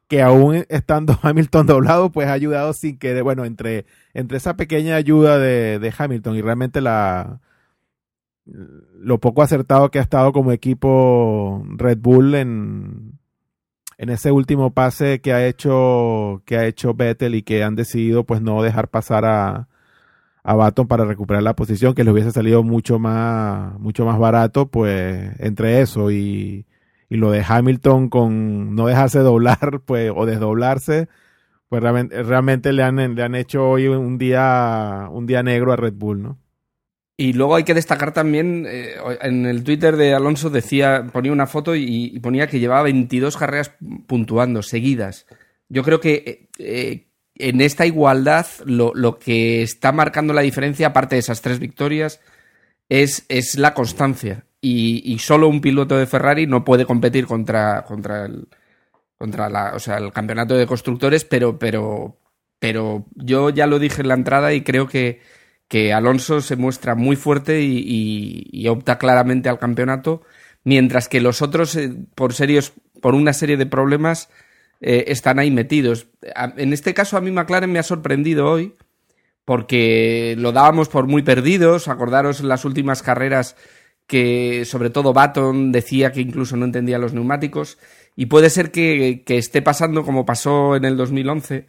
[SPEAKER 4] que aún estando Hamilton doblado, pues ha ayudado sin que, bueno, entre, entre esa pequeña ayuda de, de, Hamilton y realmente la lo poco acertado que ha estado como equipo Red Bull en, en ese último pase que ha hecho que ha hecho Vettel y que han decidido pues no dejar pasar a, a Baton para recuperar la posición que le hubiese salido mucho más mucho más barato pues entre eso y y lo de Hamilton con no dejarse doblar pues o desdoblarse pues realmente, realmente le han, le han hecho hoy un día un día negro a Red Bull no
[SPEAKER 2] y luego hay que destacar también eh, en el Twitter de Alonso decía ponía una foto y, ponía que llevaba 22 carreras puntuando seguidas. Yo creo que eh, en esta igualdad lo, lo, que está marcando la diferencia aparte de esas tres victorias es, es la constancia. Y, y, solo un piloto de Ferrari no puede competir contra, contra, el, contra la, o sea, el campeonato de constructores, pero, pero, pero yo ya lo dije en la entrada y creo que, que Alonso se muestra muy fuerte y, opta claramente al campeonato, mientras que los otros, eh, por, serios, por una serie de problemas, eh, están ahí metidos. En este caso, a mí McLaren me ha sorprendido hoy, porque lo dábamos por muy perdidos. Acordaros en las últimas carreras que sobre todo Baton decía que incluso no entendía los neumáticos y puede ser que, que esté pasando como pasó en el 2011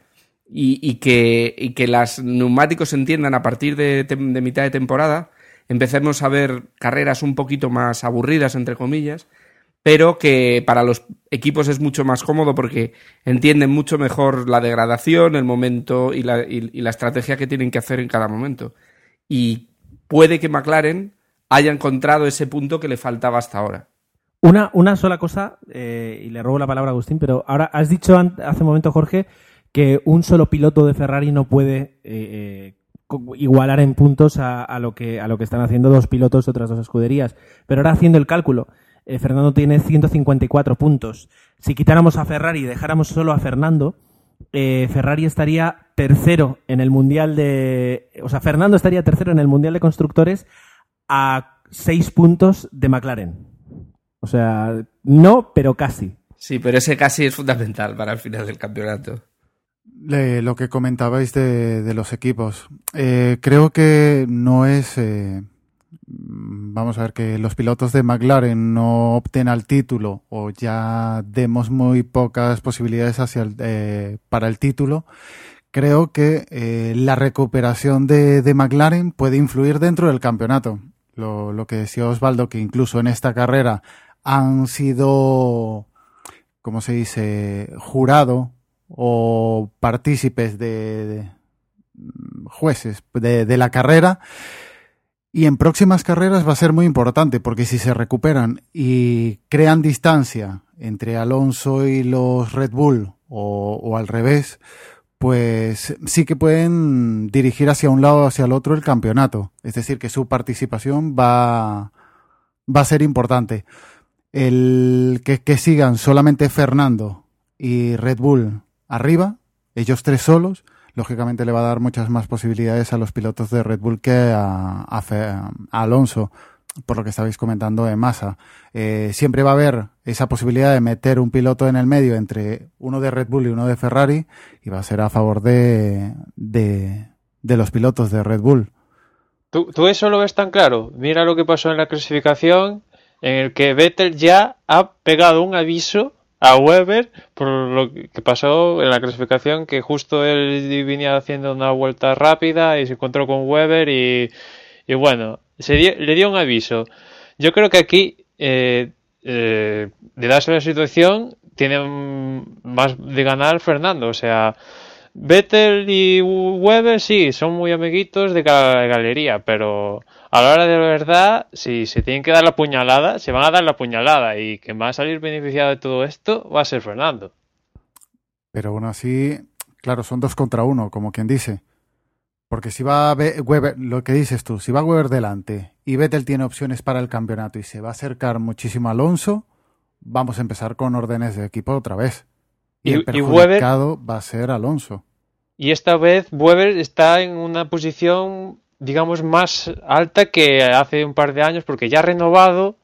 [SPEAKER 2] y, y, que, y que los neumáticos entiendan a partir de, de, mitad de temporada, empecemos a ver carreras un poquito más aburridas, entre comillas, pero que para los equipos es mucho más cómodo porque entienden mucho mejor la degradación, el momento y la, y, y la estrategia que tienen que hacer en cada momento. Y puede que McLaren haya encontrado ese punto que le faltaba hasta ahora.
[SPEAKER 7] Una, una sola cosa, eh, y le robo la palabra a Agustín, pero ahora has dicho hace un momento, Jorge, que un solo piloto de Ferrari no puede eh, igualar en puntos a, lo que, a lo que están haciendo dos pilotos de otras dos escuderías. Pero ahora haciendo el cálculo, eh, Fernando tiene 154 puntos. Si quitáramos a Ferrari y dejáramos solo a Fernando, eh, Ferrari estaría tercero en el Mundial de... O sea, Fernando estaría tercero en el Mundial de Constructores a seis puntos de McLaren. O sea, no, pero casi.
[SPEAKER 2] Sí, pero ese casi es fundamental para el final del campeonato.
[SPEAKER 5] Lo que comentabais de, los equipos. Eh, creo que no es. Eh, vamos a ver, que los pilotos de McLaren no opten al título o ya demos muy pocas posibilidades eh, para el título. Creo que la recuperación de, de McLaren puede influir dentro del campeonato lo, lo que decía Osvaldo, que incluso en esta carrera han sido, ¿cómo se dice?, jurado o partícipes de, de jueces de, la carrera. Y en próximas carreras va a ser muy importante porque si se recuperan y crean distancia entre Alonso y los Red Bull o, o al revés, pues sí que pueden dirigir hacia un lado o hacia el otro el campeonato. Es decir, que su participación va, va a ser importante. El que, que sigan solamente Fernando y Red Bull arriba, ellos tres solos, lógicamente le va a dar muchas más posibilidades a los pilotos de Red Bull que a, Alonso por lo que estabais comentando de masa. Eh, siempre va a haber esa posibilidad de meter un piloto en el medio entre uno de Red Bull y uno de Ferrari y va a ser a favor de, de, de los pilotos de Red Bull.
[SPEAKER 3] ¿Tú, ¿Tú, eso lo ves tan claro? Mira lo que pasó en la clasificación en el que Vettel ya ha pegado un aviso a Weber por lo que pasó en la clasificación, que justo él venía haciendo una vuelta rápida y se encontró con Weber y, y bueno, se le dio un aviso. Yo creo que aquí, eh, eh, de darse la situación, tiene más de ganar Fernando. O sea, Vettel y Weber sí, son muy amiguitos de galería, pero a la hora de la verdad, si se tienen que dar la puñalada, se van a dar la puñalada y quien va a salir beneficiado de todo esto va a ser Fernando.
[SPEAKER 5] Pero aún así, claro, son dos contra uno, como quien dice. Porque si va Weber, lo que dices tú, si va Weber delante y Vettel tiene opciones para el campeonato y se va a acercar muchísimo a Alonso, vamos a empezar con órdenes de equipo otra vez. Y, el perjudicado va a ser Alonso.
[SPEAKER 3] Y esta vez Weber está en una posición, digamos, más alta que hace un par de años porque ya ha renovado.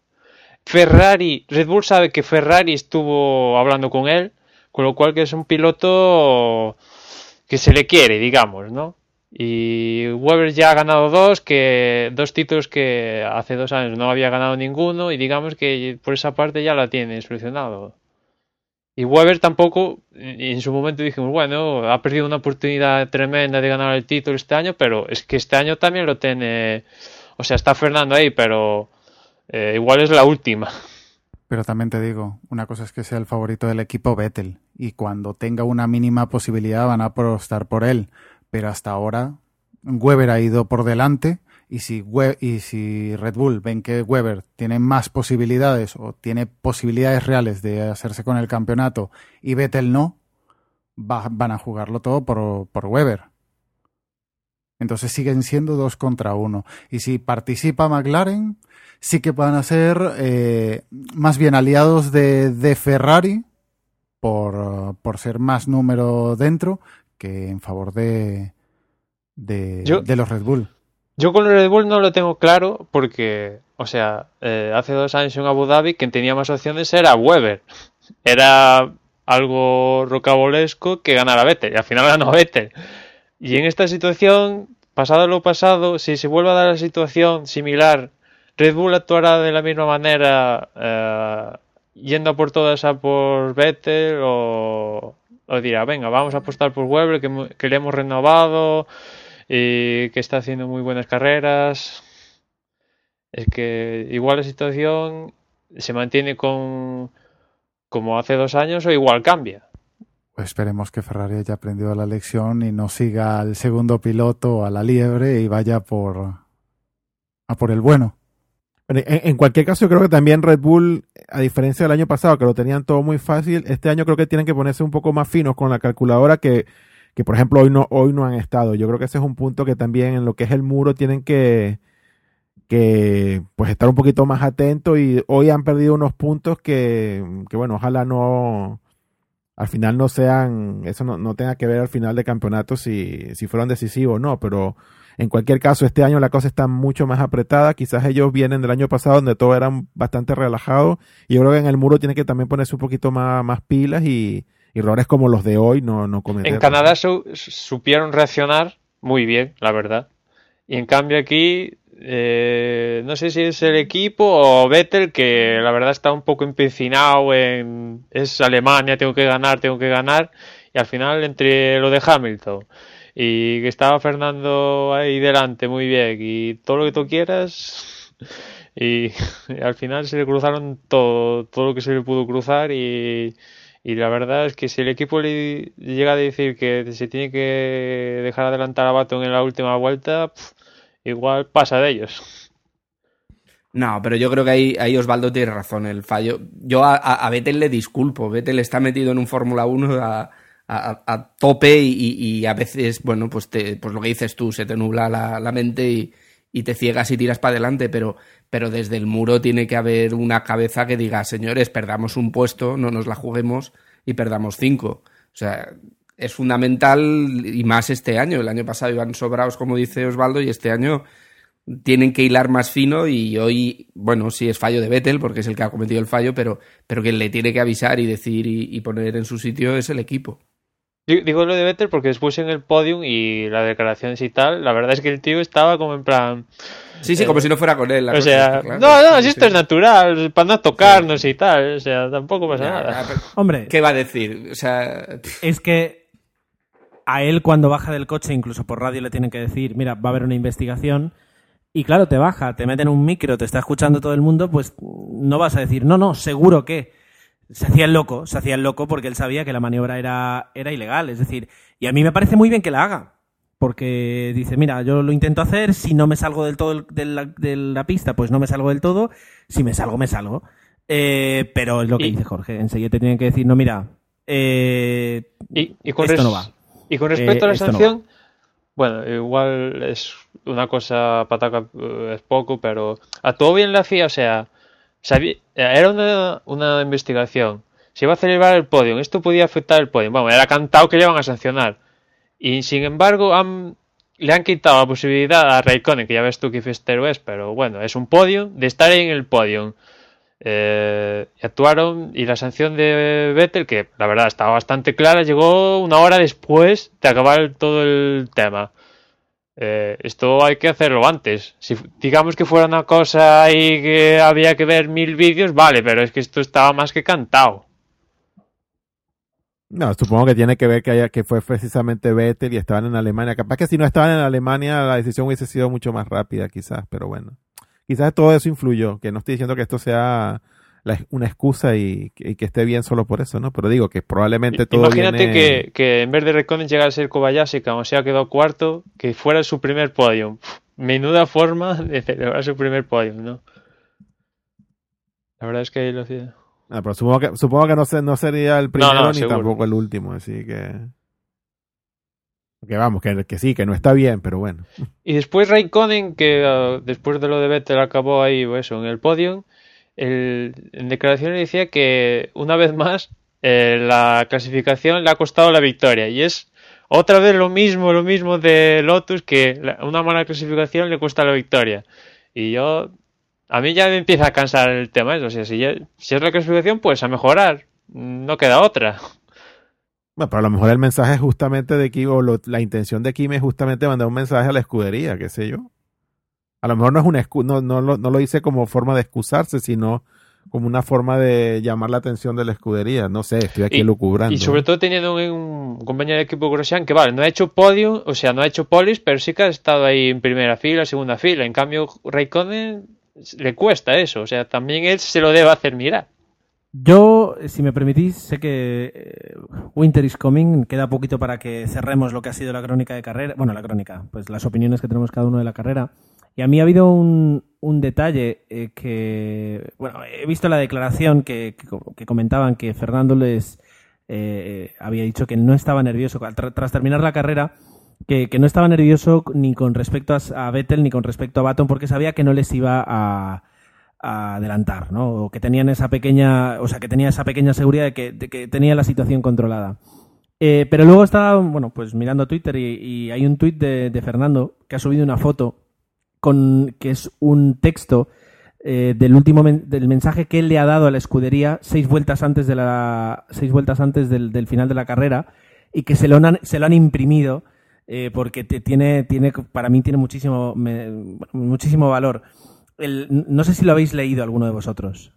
[SPEAKER 3] Ferrari, Red Bull sabe que Ferrari estuvo hablando con él, con lo cual que es un piloto que se le quiere, digamos, ¿no? Y Weber ya ha ganado dos, que dos títulos que hace dos años no había ganado ninguno y digamos que por esa parte ya la tiene solucionado. Y Weber tampoco, en su momento dijimos, bueno, ha perdido una oportunidad tremenda de ganar el título este año, pero es que este año también lo tiene, o sea, está Fernando ahí, pero eh, igual es la última.
[SPEAKER 5] Pero también te digo, una cosa es que sea el favorito del equipo Vettel y cuando tenga una mínima posibilidad van a apostar por él pero hasta ahora Weber ha ido por delante y si, y si Red Bull ven que Weber tiene más posibilidades o tiene posibilidades reales de hacerse con el campeonato y Vettel no, van a jugarlo todo por, por Weber. Entonces siguen siendo dos contra uno. Y si participa McLaren, sí que van a ser eh, más bien aliados de, de Ferrari por, por, ser más número dentro que en favor de, de, los Red Bull.
[SPEAKER 3] Yo con los Red Bull no lo tengo claro porque, o sea, eh, hace dos años en Abu Dhabi quien tenía más opciones era Weber. Era algo rocabolesco que ganara Vettel y al final ganó Vettel. Y en esta situación, pasado lo pasado, si se vuelve a dar la situación similar, Red Bull actuará de la misma manera eh, yendo por todas a por Vettel o, o dirá, venga, vamos a apostar por Weber, que, que le hemos renovado y que está haciendo muy buenas carreras. Es que igual la situación se mantiene con como hace dos años o igual cambia.
[SPEAKER 5] Pues esperemos que Ferrari haya aprendido la lección y no siga al segundo piloto a la liebre y vaya por a por el bueno.
[SPEAKER 4] En, cualquier caso, yo creo que también Red Bull, a diferencia del año pasado, que lo tenían todo muy fácil, este año creo que tienen que ponerse un poco más finos con la calculadora que, que por ejemplo, hoy no, hoy no han estado. Yo creo que ese es un punto que también en lo que es el muro tienen que, que pues estar un poquito más atentos y hoy han perdido unos puntos que, que bueno, ojalá no, al final no sean, eso no, no tenga que ver al final de campeonato si, si fueron decisivos o no, pero en cualquier caso, este año la cosa está mucho más apretada. Quizás ellos vienen del año pasado donde todo era bastante relajado. Y yo creo que en el muro tiene que también ponerse un poquito más, más pilas y, errores como los de hoy no, no cometer.
[SPEAKER 3] En Canadá supieron reaccionar muy bien, la verdad. Y en cambio aquí, eh, no sé si es el equipo o Vettel, que la verdad está un poco empecinado en es Alemania, tengo que ganar, tengo que ganar. Y al final, entre lo de Hamilton y que estaba Fernando ahí delante muy bien y todo lo que tú quieras y, al final se le cruzaron todo, todo lo que se le pudo cruzar y, y la verdad es que si el equipo le llega a decir que se tiene que dejar adelantar a Baton en la última vuelta, igual pasa de ellos.
[SPEAKER 2] No, pero yo creo que ahí, ahí Osvaldo tiene razón. El fallo. Yo a, a, Vettel le disculpo. Vettel está metido en un Fórmula 1 a, a, tope y, a veces, bueno, pues, te, pues lo que dices tú, se te nubla la, mente y, te ciegas y tiras para adelante, pero, pero desde el muro tiene que haber una cabeza que diga, señores, perdamos un puesto, no nos la juguemos y perdamos cinco. O sea, es fundamental y más este año. El año pasado iban sobrados, como dice Osvaldo, y este año tienen que hilar más fino y hoy, bueno, sí es fallo de Vettel porque es el que ha cometido el fallo, pero, pero quien le tiene que avisar y decir y poner en su sitio es el equipo.
[SPEAKER 3] Digo lo de Vettel porque después en el podium y las declaraciones y tal, la verdad es que el tío estaba como en plan...
[SPEAKER 2] Sí, sí, como si no fuera con él. La
[SPEAKER 3] o
[SPEAKER 2] cosa,
[SPEAKER 3] sea,
[SPEAKER 2] claro.
[SPEAKER 3] no, no, si esto
[SPEAKER 2] sí.
[SPEAKER 3] es natural, para no tocarnos y tal, o sea, tampoco pasa
[SPEAKER 2] Ya,
[SPEAKER 3] nada.
[SPEAKER 2] pero
[SPEAKER 7] Hombre,
[SPEAKER 2] ¿Qué va a decir? O sea,
[SPEAKER 7] es que a él cuando baja del coche, incluso por radio le tienen que decir, mira, va a haber una investigación. Y claro, te baja, te meten un micro, te está escuchando todo el mundo, pues no vas a decir, no, no, seguro que. Se hacía el loco, se hacía el loco porque él sabía que la maniobra era, era ilegal. Es decir, y a mí me parece muy bien que la haga. Porque dice, mira, yo lo intento hacer, si no me salgo del todo de la, de la pista, pues no me salgo del todo, si me salgo, me salgo. Eh, pero es lo que
[SPEAKER 3] Y-
[SPEAKER 7] dice Jorge, enseguida te tienen que decir, no, mira, eh,
[SPEAKER 3] Y, y con
[SPEAKER 7] Esto no va.
[SPEAKER 3] Y con respecto
[SPEAKER 7] Eh,
[SPEAKER 3] a la
[SPEAKER 7] no
[SPEAKER 3] sanción, bueno, igual es una cosa pataca, eh, es poco, pero actuó bien la FIA, o sea, sabía- era una, una investigación. Se iba a celebrar el podio, esto podía afectar el podio. Bueno, era cantado que iban a sancionar. Y sin embargo, han- le han quitado la posibilidad a Raikkonen, que ya ves tú que festero es, pero bueno, es un podio, de estar en el podio. Eh, actuaron y la sanción de Vettel, que la verdad estaba bastante clara, llegó una hora después de acabar todo el tema. Eh, esto hay que hacerlo antes. Si digamos que fuera una cosa ahí que había que ver mil vídeos, vale, pero es que esto estaba más que cantado.
[SPEAKER 4] No, supongo que tiene que ver que, que fue precisamente Vettel y estaban en Alemania. Capaz que si no estaban en Alemania la decisión hubiese sido mucho más rápida, quizás, pero bueno. Quizás todo eso influyó, que no estoy diciendo que esto sea la- una excusa y, y que esté bien solo por eso, ¿no? Pero digo que probablemente todo
[SPEAKER 3] Imagínate
[SPEAKER 4] viene...
[SPEAKER 3] que, que en vez de Raikkonen llegara a ser Kobayashi, aún se ha quedado cuarto, que fuera su primer podio. Menuda forma de celebrar su primer podio, ¿no? La verdad es que ahí lo hacía.
[SPEAKER 4] Ah, pero supongo que, supongo que no, se- no sería el primero
[SPEAKER 3] no,
[SPEAKER 4] ni
[SPEAKER 3] seguro.
[SPEAKER 4] tampoco el último, así que... Que vamos, que, que sí, que no está bien, pero bueno.
[SPEAKER 3] Y después Raikkonen, que ah, después de lo de Vettel acabó ahí, pues, eso, en el podio, el- en declaraciones decía que una vez más eh, la clasificación le ha costado la victoria. Y es otra vez lo mismo, lo mismo de Lotus, que una mala clasificación le cuesta la victoria. Y yo, a mí ya me empieza a cansar el tema eso. O sea, si, ya- si es la clasificación, pues a mejorar. No queda otra.
[SPEAKER 4] Bueno, pero a lo mejor el mensaje justamente de Kim, o lo- la intención de Kim es justamente mandar un mensaje a la escudería, qué sé yo. A lo mejor no es una no, no, lo, no lo hice como forma de excusarse, sino como una forma de llamar la atención de la escudería. No sé, estoy aquí
[SPEAKER 3] Y-
[SPEAKER 4] lucubrando.
[SPEAKER 3] Y sobre todo teniendo un, un compañero de equipo Grosjean que, vale, no ha hecho podio, o sea, no ha hecho polis, pero sí que ha estado ahí en primera fila, segunda fila. En cambio, Raikkonen le cuesta eso, o sea, también él se lo debe hacer mirar.
[SPEAKER 7] Yo, si me permitís, sé que eh, Winter is coming, queda poquito para que cerremos lo que ha sido la crónica de carrera, bueno, la crónica, pues las opiniones que tenemos cada uno de la carrera. Y a mí ha habido un, un detalle eh, que, bueno, he visto la declaración que, que, co- que comentaban que Fernando les eh, había dicho que no estaba nervioso Tra- tras terminar la carrera. Que, que no estaba nervioso ni con respecto a, a Vettel ni con respecto a Baton porque sabía que no les iba a, a adelantar, ¿no? O que tenían esa pequeña, o sea, que tenía esa pequeña seguridad de que, que tenía la situación controlada. Eh, pero luego estaba, bueno, pues mirando Twitter y, hay un tuit de Fernando que ha subido una foto con que es un texto eh, del último men- del mensaje que él le ha dado a la escudería seis vueltas antes de la seis vueltas antes del, del final de la carrera y que se lo han, se lo han imprimido eh, porque te- tiene tiene para mí tiene muchísimo me- muchísimo valor. El- no sé si lo habéis leído alguno de vosotros.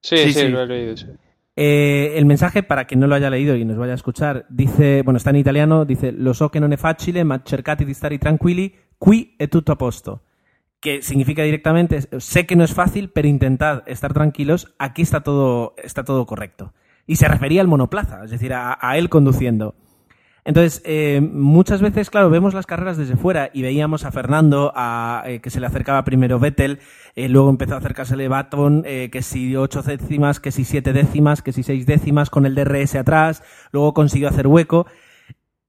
[SPEAKER 3] Sí,
[SPEAKER 2] Sí,
[SPEAKER 3] sí,
[SPEAKER 2] sí.
[SPEAKER 3] lo he leído, sí.
[SPEAKER 7] Eh, el mensaje, para quien no lo haya leído y nos vaya a escuchar, dice, bueno, está en italiano, dice, lo so che non è facile, ma cercate di stare tranquilli, qui è tutto a posto. Que significa directamente, sé que no es fácil, pero intentad estar tranquilos, aquí está todo, está todo correcto. Y se refería al monoplaza, es decir, a, él conduciendo. Entonces, eh, muchas veces, claro, vemos las carreras desde fuera y veíamos a Fernando, a, eh, que se le acercaba primero Vettel, eh, luego empezó a acercársele Baton, que si ocho décimas, que si siete décimas, que si seis décimas, con el DRS atrás, luego consiguió hacer hueco.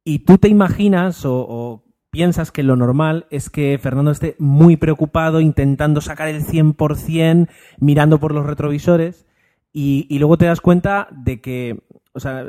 [SPEAKER 7] Y tú te imaginas o piensas que lo normal es que Fernando esté muy preocupado, intentando sacar el 100%, mirando por los retrovisores, y, y luego te das cuenta de que, o sea,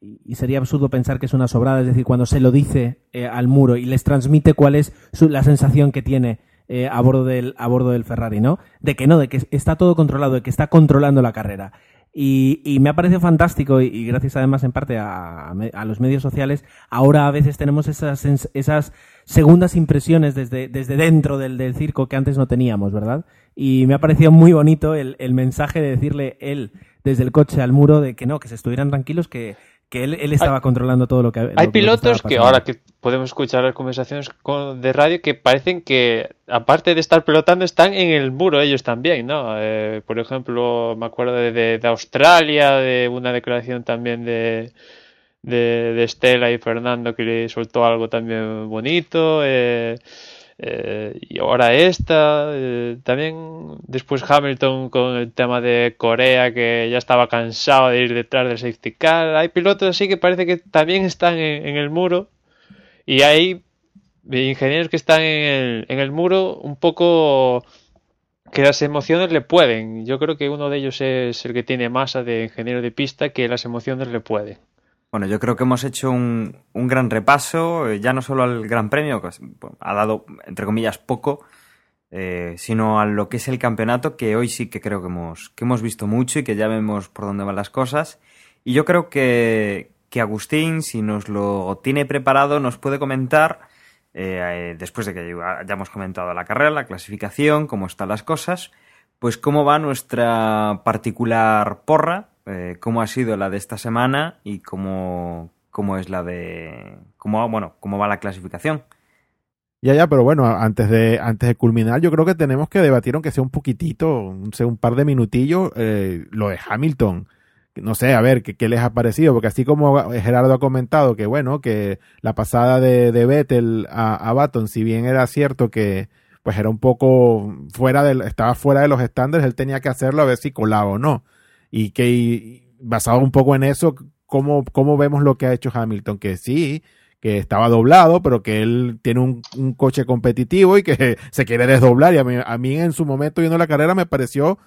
[SPEAKER 7] y sería absurdo pensar que es una sobrada, es decir, cuando se lo dice eh, al muro y les transmite cuál es su- la sensación que tiene eh, a, bordo del, a bordo del Ferrari, ¿no? De que no, de que está todo controlado, de que está controlando la carrera. Y, me ha parecido fantástico y, gracias además en parte a, los medios sociales, ahora a veces tenemos esas, esas segundas impresiones desde, desde dentro del, del circo que antes no teníamos, ¿verdad? Y me ha parecido muy bonito el, el mensaje de decirle él desde el coche al muro de que no, que se estuvieran tranquilos, que, que él, él estaba controlando todo lo que
[SPEAKER 3] Hay pilotos que, ahora que podemos escuchar las conversaciones de radio que parecen que, aparte de estar pilotando, están en el muro ellos también, ¿no? Eh, por ejemplo, me acuerdo de, de, Australia, de una declaración también de, de, de Estela y Fernando que le soltó algo también bonito. Eh, eh, y ahora esta, eh, también después Hamilton con el tema de Corea que ya estaba cansado de ir detrás del safety car. Hay pilotos así que parece que también están en, el muro y hay ingenieros que están en el, en el muro un poco que las emociones le pueden. Yo creo que uno de ellos es el que tiene masa de ingeniero de pista que las emociones le pueden.
[SPEAKER 1] Bueno, yo creo que hemos hecho un, un gran repaso, eh, ya no solo al Gran Premio, que ha dado, entre comillas, poco, eh, sino a lo que es el campeonato, que hoy sí que creo que hemos, que hemos visto mucho y que ya vemos por dónde van las cosas. Y yo creo que, que Agustín, si nos lo tiene preparado, nos puede comentar, eh, después de que hayamos comentado la carrera, la clasificación, cómo están las cosas, pues cómo va nuestra particular porra eh, cómo ha sido la de esta semana y cómo, cómo es la de. Cómo, bueno, cómo va la clasificación.
[SPEAKER 4] Ya, ya, pero bueno, antes de, antes de culminar, yo creo que tenemos que debatir, aunque sea un poquitito, un par de minutillos, eh, lo de Hamilton. No sé, a ver, ¿qué, les ha parecido? Porque así como Gerardo ha comentado que, bueno, que la pasada de, de Vettel a, a Baton, si bien era cierto que, pues era un poco fuera del, estaba fuera de los estándares, él tenía que hacerlo a ver si colaba o no y que basado un poco en eso, ¿cómo, cómo vemos lo que ha hecho Hamilton? Que sí, que estaba doblado, pero que él tiene un, coche competitivo y que se quiere desdoblar. Y a mí, a mí en su momento viendo la carrera me pareció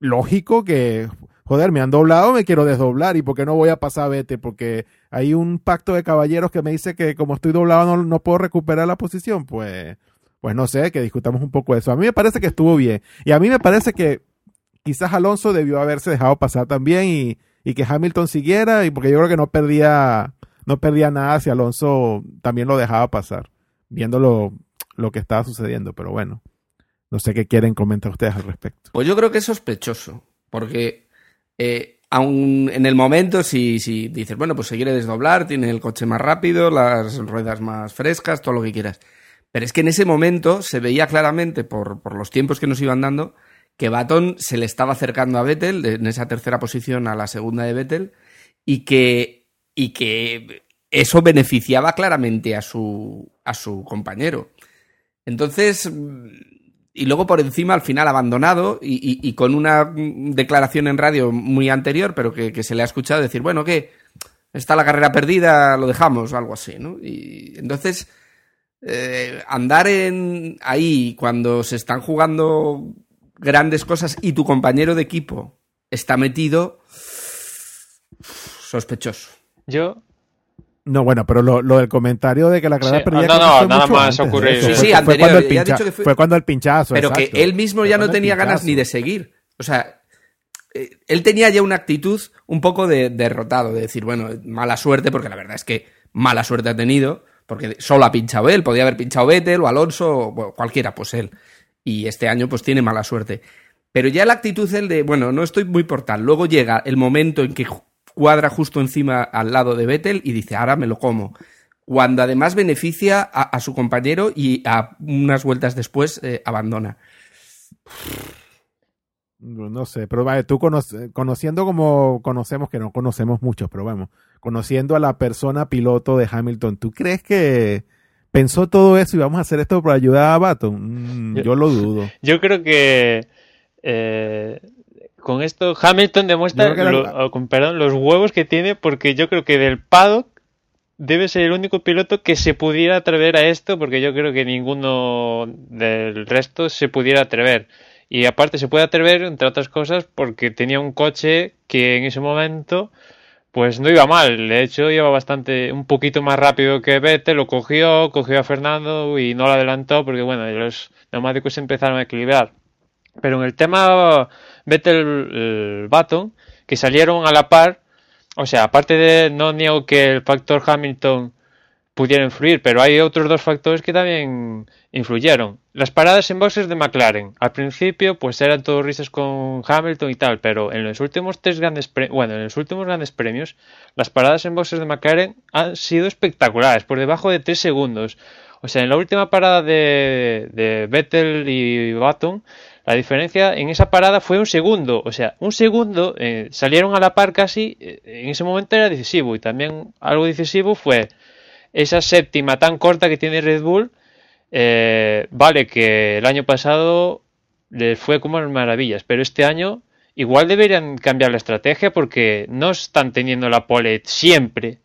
[SPEAKER 4] lógico que, joder, me han doblado, me quiero desdoblar y por qué no voy a pasar a Vete, porque hay un pacto de caballeros que me dice que como estoy doblado no, no puedo recuperar la posición, pues, pues no sé, que discutamos un poco eso. A mí me parece que estuvo bien y a mí me parece que quizás Alonso debió haberse dejado pasar también y, y, que Hamilton siguiera, y porque yo creo que no perdía, no perdía nada si Alonso también lo dejaba pasar, viendo lo, lo que estaba sucediendo, pero bueno, no sé qué quieren comentar ustedes al respecto.
[SPEAKER 2] Pues yo creo que es sospechoso, porque eh, aún en el momento, si, si dices, bueno, pues se quiere desdoblar, tiene el coche más rápido, las ruedas más frescas, todo lo que quieras. Pero es que en ese momento se veía claramente por, por los tiempos que nos iban dando que Baton se le estaba acercando a Vettel en esa tercera posición a la segunda de Vettel y que, y que eso beneficiaba claramente a su, a su compañero. Entonces, y luego por encima al final abandonado y, con una declaración en radio muy anterior, pero que, se le ha escuchado decir, bueno, que está la carrera perdida, lo dejamos, o algo así, ¿no? Y entonces, eh, andar en ahí cuando se están jugando grandes cosas y tu compañero de equipo está metido, sospechoso.
[SPEAKER 3] Yo
[SPEAKER 4] no, bueno, pero lo, del comentario de que la carrera perdida.
[SPEAKER 3] No, no, nada más ocurrió.
[SPEAKER 2] Sí, sí, fue,
[SPEAKER 4] cuando el pincha, fue... cuando el pinchazo.
[SPEAKER 2] Pero que él mismo ya no tenía ganas ni de seguir. O sea, eh, él tenía ya una actitud un poco de derrotado, de decir, bueno, mala suerte, porque la verdad es que mala suerte ha tenido, porque solo ha pinchado él, podía haber pinchado Vettel o Alonso, o cualquiera, pues él y este año pues tiene mala suerte. Pero ya la actitud el de, bueno, no estoy muy por tal. Luego llega el momento en que cuadra justo encima al lado de Vettel y dice, ahora me lo como. Cuando además beneficia a, su compañero y a unas vueltas después eh, abandona.
[SPEAKER 4] No sé, pero vale, tú conociendo como conocemos, que no conocemos mucho, pero vamos, conociendo a la persona piloto de Hamilton, ¿tú crees que pensó todo eso y vamos a hacer esto para ayudar a Baton. Mm, yo, lo dudo.
[SPEAKER 3] Yo creo que eh, con esto Hamilton demuestra perdón, los huevos que tiene porque yo creo que del paddock debe ser el único piloto que se pudiera atrever a esto porque yo creo que ninguno del resto se pudiera atrever. Y aparte se puede atrever, entre otras cosas, porque tenía un coche que en ese momento pues no iba mal. De hecho, iba bastante, un poquito más rápido que Vettel, lo cogió, cogió a Fernando y no lo adelantó porque, bueno, los neumáticos empezaron a equilibrar. Pero en el tema Vettel-Baton, que salieron a la par. O sea, aparte de no niego que el factor Hamilton pudiera influir, pero hay otros dos factores que también influyeron. Las paradas en boxes de McLaren. Al principio, pues eran todos risas con Hamilton y tal, pero en los últimos tres grandes bueno, en los últimos grandes premios, las paradas en boxes de McLaren han sido espectaculares, por debajo de tres segundos. O sea, en la última parada de, de Vettel y Button, la diferencia en esa parada fue un segundo. O sea, un segundo eh, salieron a la par casi. Eh, en ese momento era decisivo. Y también algo decisivo fue esa séptima tan corta que tiene Red Bull. Eh, vale, que el año pasado les fue como en maravillas, pero este año igual deberían cambiar la estrategia porque no están teniendo la pole siempre.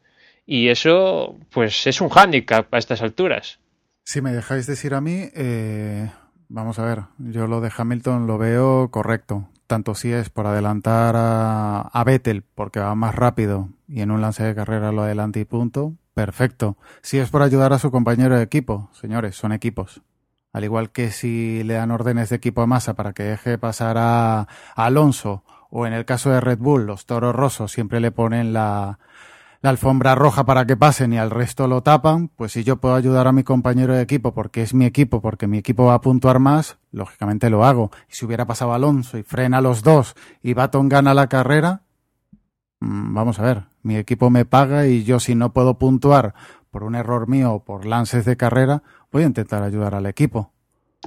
[SPEAKER 3] Y eso, pues, es un hándicap a estas alturas.
[SPEAKER 5] Si me dejáis decir a mí, eh, vamos a ver, yo lo de Hamilton lo veo correcto. Tanto si es por adelantar a, a Vettel porque va más rápido y en un lance de carrera lo adelante y punto, Perfecto. Si es por ayudar a su compañero de equipo, señores, son equipos. Al igual que si le dan órdenes de equipo a masa para que deje pasar a, Alonso, o en el caso de Red Bull, los toros rosos siempre le ponen la, la alfombra roja para que pasen y al resto lo tapan, pues si yo puedo ayudar a mi compañero de equipo porque es mi equipo, porque mi equipo va a puntuar más, lógicamente lo hago. Y si hubiera pasado Alonso y frena a los dos y Baton gana la carrera, vamos a ver, mi equipo me paga y yo si no puedo puntuar por un error mío o por lances de carrera, voy a intentar ayudar al equipo.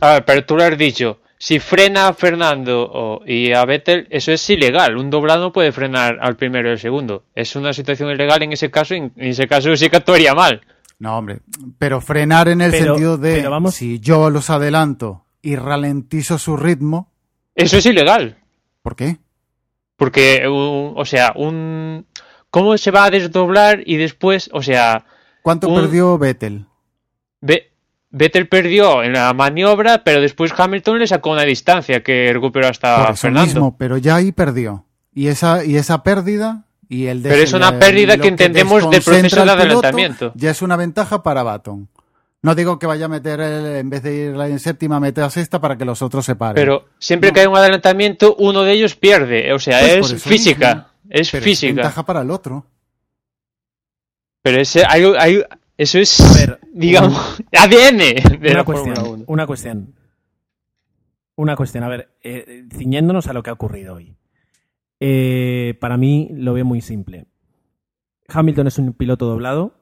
[SPEAKER 3] A ver, pero tú lo has dicho, si frena a Fernando y a Vettel, eso es ilegal. Un doblado no puede frenar al primero y al segundo. Es una situación ilegal en ese caso, y en ese caso sí que actuaría mal.
[SPEAKER 5] No, hombre, pero frenar en el sentido de si yo los adelanto y ralentizo su ritmo.
[SPEAKER 3] Eso es ilegal.
[SPEAKER 5] ¿Por qué?
[SPEAKER 3] Porque, o sea, un... ¿Cómo se va a desdoblar y después, o sea...
[SPEAKER 5] ¿Cuánto perdió Vettel?
[SPEAKER 3] Vettel perdió en la maniobra, pero después Hamilton le sacó una distancia que recuperó hasta
[SPEAKER 5] Por eso mismo, pero ya ahí perdió. Y esa, y esa pérdida y el
[SPEAKER 3] Pero es una pérdida que entendemos del proceso de adelantamiento.
[SPEAKER 5] ya es una ventaja para Baton. No digo que vaya a meter, en vez de ir en séptima, meter a sexta para que los otros se paren.
[SPEAKER 3] Pero siempre que hay un adelantamiento, uno de ellos pierde. O sea, pues es física. Es física. Es
[SPEAKER 5] ventaja para el otro.
[SPEAKER 3] Pero ese, hay, hay, eso es, digamos, ADN de
[SPEAKER 7] una cuestión, Una cuestión. Una cuestión. A ver, eh, ciñéndonos a lo que ha ocurrido hoy. Eh, para mí lo veo muy simple. Hamilton es un piloto doblado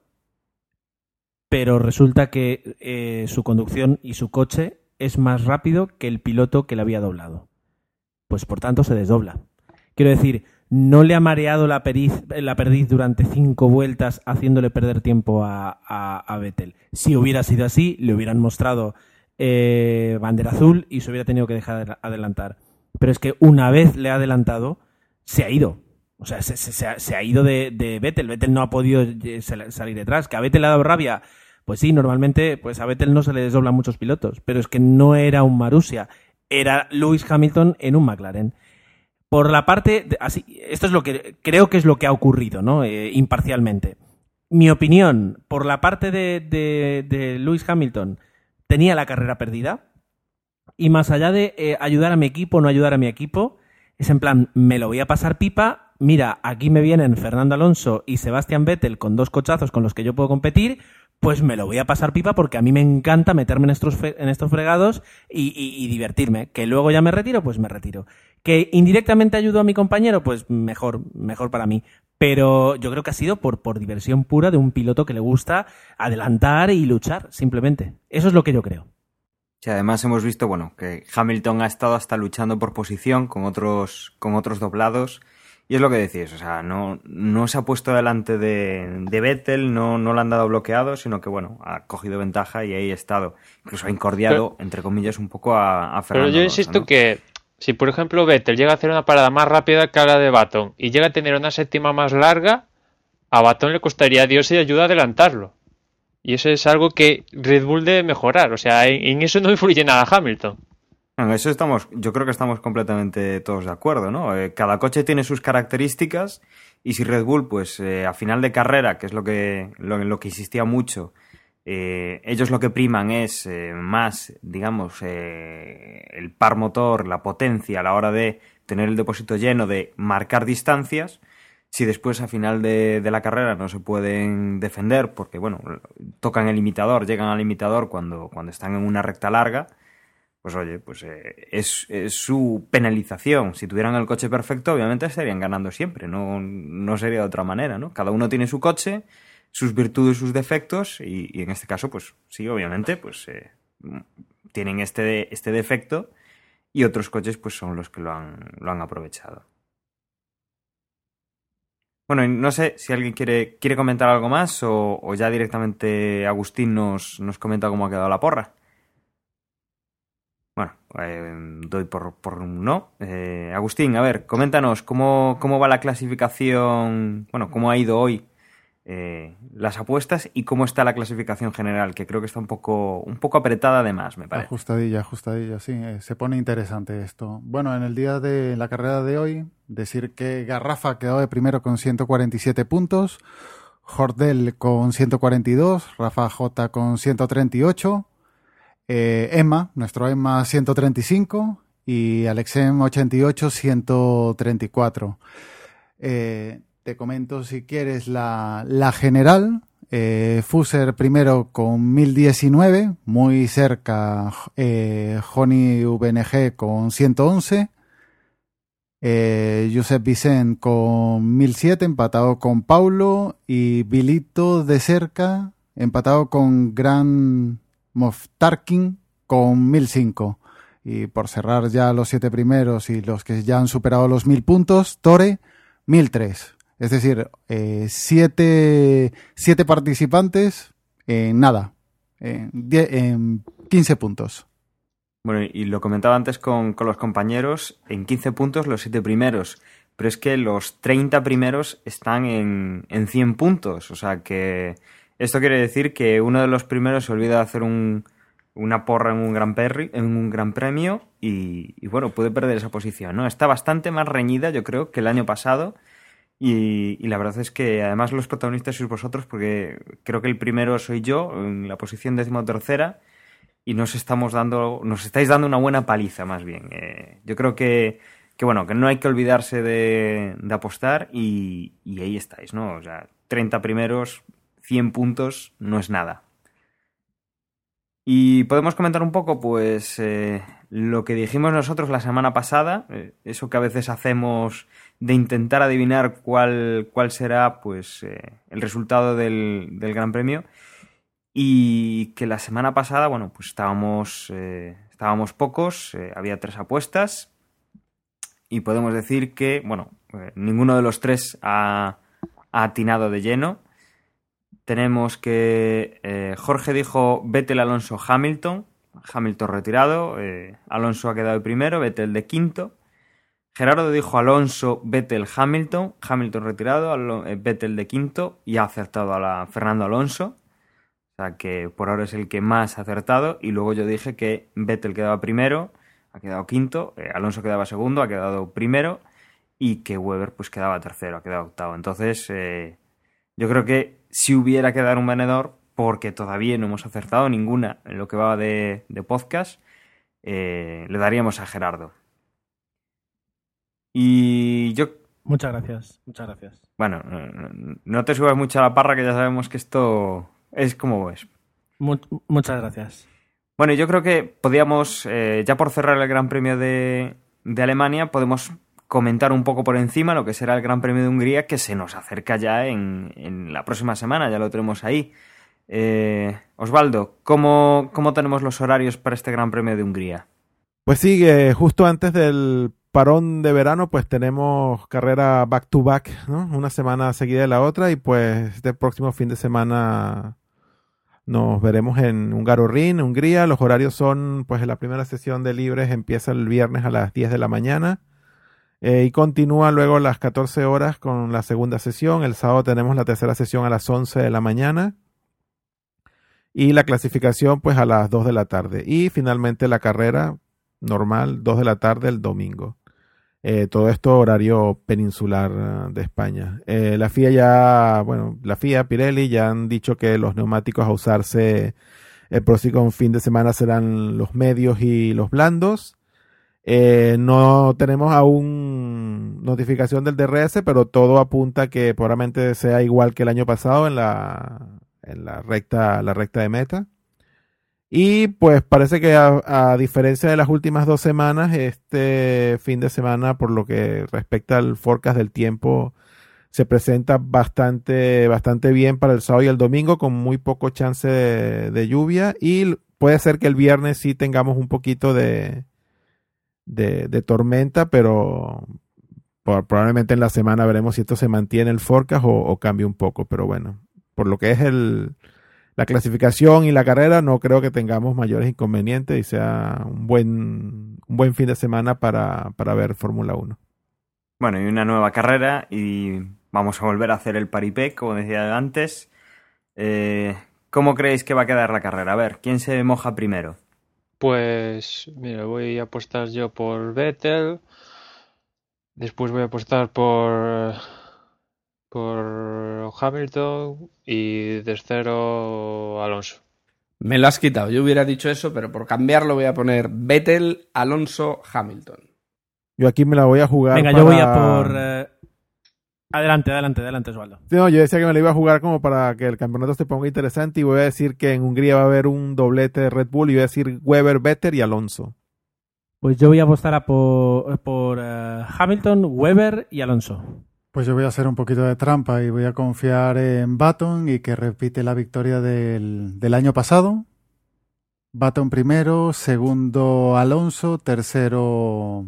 [SPEAKER 7] pero resulta que eh, su conducción y su coche es más rápido que el piloto que le había doblado. Pues por tanto se desdobla. Quiero decir, no le ha mareado la, la perdiz durante cinco vueltas haciéndole perder tiempo a, a, Vettel. Si hubiera sido así, le hubieran mostrado eh, bandera azul y se hubiera tenido que dejar de adelantar. Pero es que una vez le ha adelantado, se ha ido. O sea, se, ha, ido de, de, Vettel. Vettel no ha podido eh, salir detrás. Que a Vettel le ha dado rabia. Pues sí, normalmente pues a Vettel no se le desdoblan muchos pilotos. Pero es que no era un Marussia. Era Lewis Hamilton en un McLaren. Por la parte. así, esto es lo que creo que es lo que ha ocurrido, ¿no? Eh, imparcialmente. Mi opinión, por la parte de, de, de, Lewis Hamilton, tenía la carrera perdida. Y más allá de eh, ayudar a mi equipo o no ayudar a mi equipo, es en plan, me lo voy a pasar pipa mira, aquí me vienen Fernando Alonso y Sebastián Vettel con dos cochazos con los que yo puedo competir, pues me lo voy a pasar pipa porque a mí me encanta meterme en estos, en estos fregados y, divertirme. Que luego ya me retiro, pues me retiro. Que indirectamente ayudo a mi compañero, pues mejor, mejor para mí. Pero yo creo que ha sido por, por diversión pura de un piloto que le gusta adelantar y luchar, simplemente. Eso es lo que yo creo.
[SPEAKER 1] Y además hemos visto, bueno, que Hamilton ha estado hasta luchando por posición con otros, con otros doblados y es lo que decís, o sea, no, no se ha puesto delante de, de Vettel, no, no le han dado bloqueado, sino que, bueno, ha cogido ventaja y ahí ha estado. Incluso ha incordiado, entre comillas, un poco a, a Fernando.
[SPEAKER 3] Pero yo insisto que si, por ejemplo, Vettel llega a hacer una parada más rápida que la de Baton y llega a tener una séptima más larga, a Baton le costaría a Dios y ayuda a adelantarlo. Y eso es algo que Red Bull debe mejorar. O sea, en, en eso no influye nada Hamilton.
[SPEAKER 1] En eso estamos, yo creo que estamos completamente todos de acuerdo, ¿no? Eh, cada coche tiene sus características y si Red Bull, pues eh, a final de carrera, que es lo que, lo, que insistía mucho, eh, ellos lo que priman es más, digamos, el par motor, la potencia a la hora de tener el depósito lleno, de marcar distancias, si después a final de, la carrera no se pueden defender porque, bueno, tocan el limitador, llegan al limitador cuando, cuando están en una recta larga, pues oye, pues eh, es, su penalización. Si tuvieran el coche perfecto, obviamente estarían ganando siempre, no, no sería de otra manera, ¿no? Cada uno tiene su coche, sus virtudes, sus defectos, y, en este caso, pues sí, obviamente, pues eh, tienen este, este defecto y otros coches pues son los que lo han, lo han aprovechado. Bueno, no sé si alguien quiere, quiere comentar algo más o, ya directamente Agustín nos, nos, comenta cómo ha quedado la porra. Bueno, eh, doy por, por no. Eh, Agustín, a ver, coméntanos cómo, cómo va la clasificación, bueno, cómo ha ido hoy eh, las apuestas y cómo está la clasificación general, que creo que está un poco, un poco apretada además, me parece.
[SPEAKER 5] Ajustadilla, ajustadilla, sí, eh, se pone interesante esto. Bueno, en el día de la carrera de hoy, decir que Garrafa quedó de primero con 147 puntos, Jordel con 142, Rafa J con 138, eh, Emma, nuestro Emma 135 y Alexem 88, 134. Eh, te comento si quieres la, la general. Eh, Fuser primero con 1019, muy cerca eh, Joni VNG con 111. Eh, Josep Vicent con 1007, empatado con Paulo. Y Bilito de cerca, empatado con Gran Moftarkin con 1005. Y por cerrar ya los siete primeros y los que ya han superado los 1000 puntos, Tore 1003. Es decir, eh, siete, siete, participantes en nada, en, 15 puntos.
[SPEAKER 1] Bueno, y lo comentaba antes con, los compañeros, en 15 puntos los siete primeros, pero es que los 30 primeros están en, en 100 puntos, o sea que esto quiere decir que uno de los primeros se olvida de hacer un, una porra en un gran, en un gran premio y, y, bueno, puede perder esa posición, ¿no? Está bastante más reñida, yo creo, que el año pasado y, la verdad es que además los protagonistas sois vosotros, porque creo que el primero soy yo, en la posición decimotercera, y nos estamos dando, nos estáis dando una buena paliza más bien. Eh, yo creo que, que, bueno, que no hay que olvidarse de, apostar y, ahí estáis, ¿no? O sea, 30 primeros, 100 puntos, no es nada. Y podemos comentar un poco, pues, eh, lo que dijimos nosotros la semana pasada, eh, eso que a veces hacemos de intentar adivinar cuál, cuál será pues eh, el resultado del, del, Gran Premio y que la semana pasada, bueno, pues estábamos, estábamos pocos, había tres apuestas y podemos decir que, bueno, ninguno de los tres ha, atinado de lleno. Tenemos que Jorge dijo Vettel, Alonso, Hamilton, Hamilton retirado, Alonso ha quedado de primero, Vettel de quinto. Gerardo dijo Alonso, Vettel, Hamilton, Hamilton retirado, eh, Vettel de quinto y ha acertado a la Fernando Alonso. O sea que por ahora es el que más ha acertado. Y luego yo dije que Vettel quedaba primero, ha quedado quinto, eh, Alonso quedaba segundo, ha quedado primero y que Weber pues quedaba tercero, ha quedado octavo. Entonces eh, yo creo que si hubiera que dar un venedor, porque todavía no hemos acertado ninguna en lo que va de, podcast, le daríamos a Gerardo. Y yo...
[SPEAKER 7] Muchas gracias, muchas gracias.
[SPEAKER 1] Bueno, no te subas mucho a la parra que ya sabemos que esto es como es.
[SPEAKER 7] muchas gracias.
[SPEAKER 1] Bueno, yo creo que podíamos, eh, ya por cerrar el Gran Premio de, de, Alemania, podemos comentar un poco por encima lo que será el Gran Premio de Hungría, que se nos acerca ya en, en la próxima semana, ya lo tenemos ahí. Eh, Osvaldo, ¿cómo, ¿cómo tenemos los horarios para este Gran Premio de Hungría?
[SPEAKER 4] Pues sí, justo antes del parón de verano, pues tenemos carrera back to back, ¿no? Una semana seguida de la otra y pues este próximo fin de semana nos veremos en Hungaroring, Hungría. Los horarios son, pues la primera sesión de libres empieza el viernes a las 10 de la mañana eh, y continúa luego las 14 horas con la segunda sesión. El sábado tenemos la tercera sesión a las 11 de la mañana y la clasificación pues a las 2 de la tarde. Y finalmente la carrera normal, 2 de la tarde el domingo. Eh, todo esto horario peninsular eh, de España. La FIA ya, bueno, la FIA, Pirelli ya han dicho que los neumáticos a usarse el próximo fin de semana serán los medios y los blandos. Eh, no tenemos aún notificación del DRS, pero todo apunta que probablemente sea igual que el año pasado en la, en la recta, la recta de meta. Y pues parece que a, diferencia de las últimas dos semanas, este fin de semana, por lo que respecta al forecast del tiempo, se presenta bastante, bastante bien para el sábado y el domingo, con muy poco chance de, lluvia. Y puede ser que el viernes sí tengamos un poquito de, de, tormenta, pero probablemente en la semana veremos si esto se mantiene el forecast o, cambia un poco. Pero bueno, por lo que es el, la clasificación y la carrera, no creo que tengamos mayores inconvenientes y sea un buen, un buen fin de semana para, para ver Fórmula 1.
[SPEAKER 1] Bueno, y una nueva carrera y vamos a volver a hacer el paripé, como decía antes. Eh, ¿Cómo creéis que va a quedar la carrera? A ver, ¿quién se moja primero?
[SPEAKER 3] Pues, mira, voy a apostar yo por Vettel. Después voy a apostar por por Hamilton y tercero Alonso.
[SPEAKER 2] Me lo has quitado. Yo hubiera dicho eso, pero por cambiarlo voy a poner Vettel, Alonso, Hamilton.
[SPEAKER 4] Yo aquí me la voy a jugar.
[SPEAKER 7] Venga, yo voy a por. Eh, adelante, adelante, adelante, Osvaldo.
[SPEAKER 4] No, yo decía que me la iba a jugar como para que el campeonato se ponga interesante y voy a decir que en Hungría va a haber un doblete de Red Bull y voy a decir Weber, Vettel y Alonso.
[SPEAKER 7] Pues yo voy a apostar por, por eh, Hamilton, Weber y Alonso.
[SPEAKER 5] Pues yo voy a hacer un poquito de trampa y voy a confiar en Baton y que repite la victoria del, del año pasado. Baton primero, segundo Alonso, tercero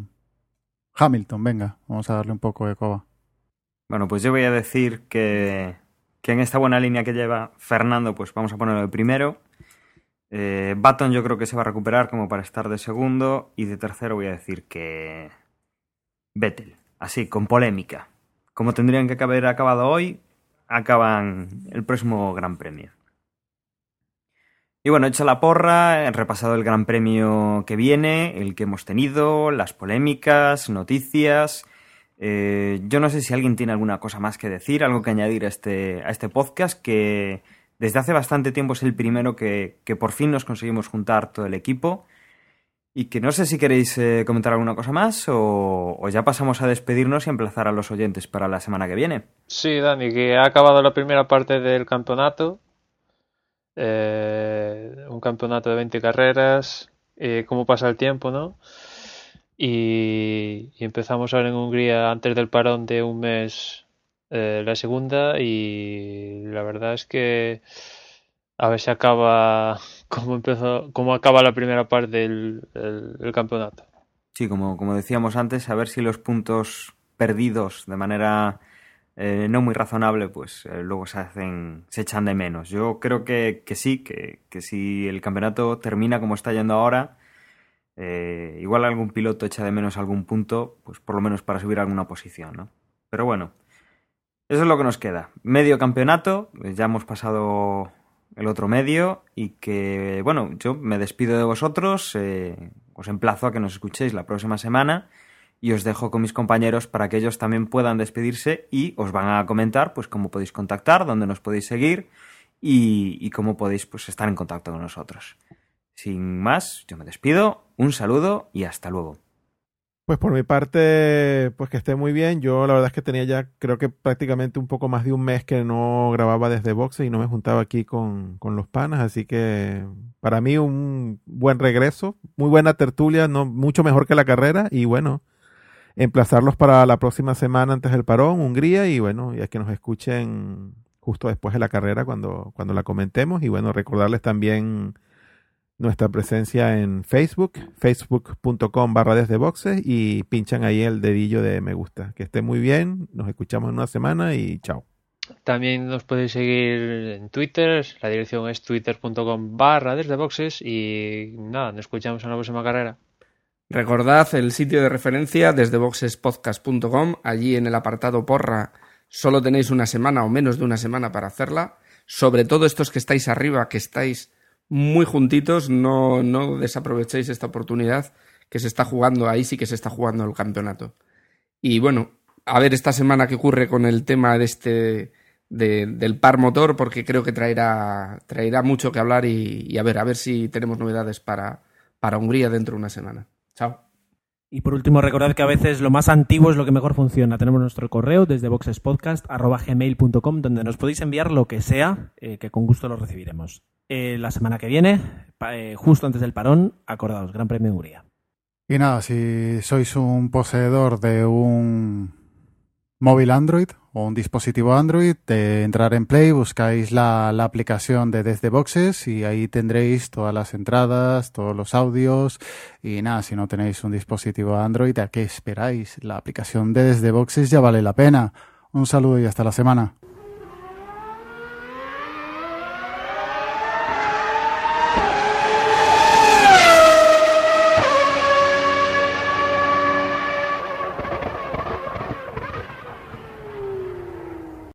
[SPEAKER 5] Hamilton. Venga, vamos a darle un poco de coba.
[SPEAKER 1] Bueno, pues yo voy a decir que, que en esta buena línea que lleva Fernando, pues vamos a ponerlo de primero. Eh, Baton yo creo que se va a recuperar como para estar de segundo. Y de tercero voy a decir que Vettel. Así, con polémica como tendrían que haber acabado hoy, acaban el próximo Gran Premio. Y bueno, hecho la porra, he repasado el Gran Premio que viene, el que hemos tenido, las polémicas, noticias. Eh, yo no sé si alguien tiene alguna cosa más que decir, algo que añadir a este, a este podcast, que desde hace bastante tiempo es el primero que, que por fin nos conseguimos juntar todo el equipo. Y que no sé si queréis eh, comentar alguna cosa más o, ya pasamos a despedirnos y emplazar a los oyentes para la semana que viene.
[SPEAKER 3] Sí, Dani, que ha acabado la primera parte del campeonato. Eh, un campeonato de 20 carreras. Eh, cómo pasa el tiempo, ¿no? Y, y, empezamos ahora en Hungría antes del parón de un mes la segunda y la verdad es que a ver si acaba como empezó, como acaba la primera parte del, campeonato.
[SPEAKER 1] Sí, como, como decíamos antes, a ver si los puntos perdidos de manera eh, no muy razonable, pues eh, luego se hacen, se echan de menos. Yo creo que, que sí, que, que, si el campeonato termina como está yendo ahora, eh, igual algún piloto echa de menos algún punto, pues por lo menos para subir alguna posición, ¿no? Pero bueno, eso es lo que nos queda. Medio campeonato, ya hemos pasado el otro medio y que, bueno, yo me despido de vosotros, eh, os emplazo a que nos escuchéis la próxima semana y os dejo con mis compañeros para que ellos también puedan despedirse y os van a comentar pues cómo podéis contactar, dónde nos podéis seguir y, y cómo podéis pues estar en contacto con nosotros. Sin más, yo me despido, un saludo y hasta luego.
[SPEAKER 4] Pues por mi parte, pues que esté muy bien. Yo la verdad es que tenía ya, creo que prácticamente un poco más de un mes que no grababa desde Boxe y no me juntaba aquí con, con los panas, así que para mí un buen regreso, muy buena tertulia, no mucho mejor que la carrera y bueno, emplazarlos para la próxima semana antes del parón, Hungría y bueno, ya que nos escuchen justo después de la carrera cuando, cuando la comentemos y bueno, recordarles también nuestra presencia en Facebook, facebook.com barra desde boxes y pinchan ahí el dedillo de me gusta. Que esté muy bien, nos escuchamos en una semana y chao.
[SPEAKER 3] También nos podéis seguir en Twitter, la dirección es twitter.com barra desde boxes y nada, nos escuchamos en la próxima carrera.
[SPEAKER 2] Recordad el sitio de referencia desde boxespodcast.com, allí en el apartado porra solo tenéis una semana o menos de una semana para hacerla. Sobre todo estos que estáis arriba, que estáis muy juntitos, no, no desaprovechéis esta oportunidad que se está jugando, ahí sí que se está jugando el campeonato. Y bueno, a ver esta semana qué ocurre con el tema de este del par motor, porque creo que traerá, traerá mucho que hablar y, y, a ver, a ver si tenemos novedades para, para Hungría dentro de una semana. Chao.
[SPEAKER 7] Y por último, recordad que a veces lo más antiguo es lo que mejor funciona. Tenemos nuestro correo desde boxespodcast.gmail.com donde nos podéis enviar lo que sea, eh, que con gusto lo recibiremos. Eh, la semana que viene, eh, justo antes del parón, acordaos, Gran Premio de Hungría.
[SPEAKER 5] Y nada, si sois un poseedor de un móvil Android o un dispositivo Android, de entrar en Play, buscáis la, la, aplicación de Desde Boxes y ahí tendréis todas las entradas, todos los audios y nada, si no tenéis un dispositivo Android, ¿a qué esperáis? La aplicación de Desde Boxes ya vale la pena. Un saludo y hasta la semana.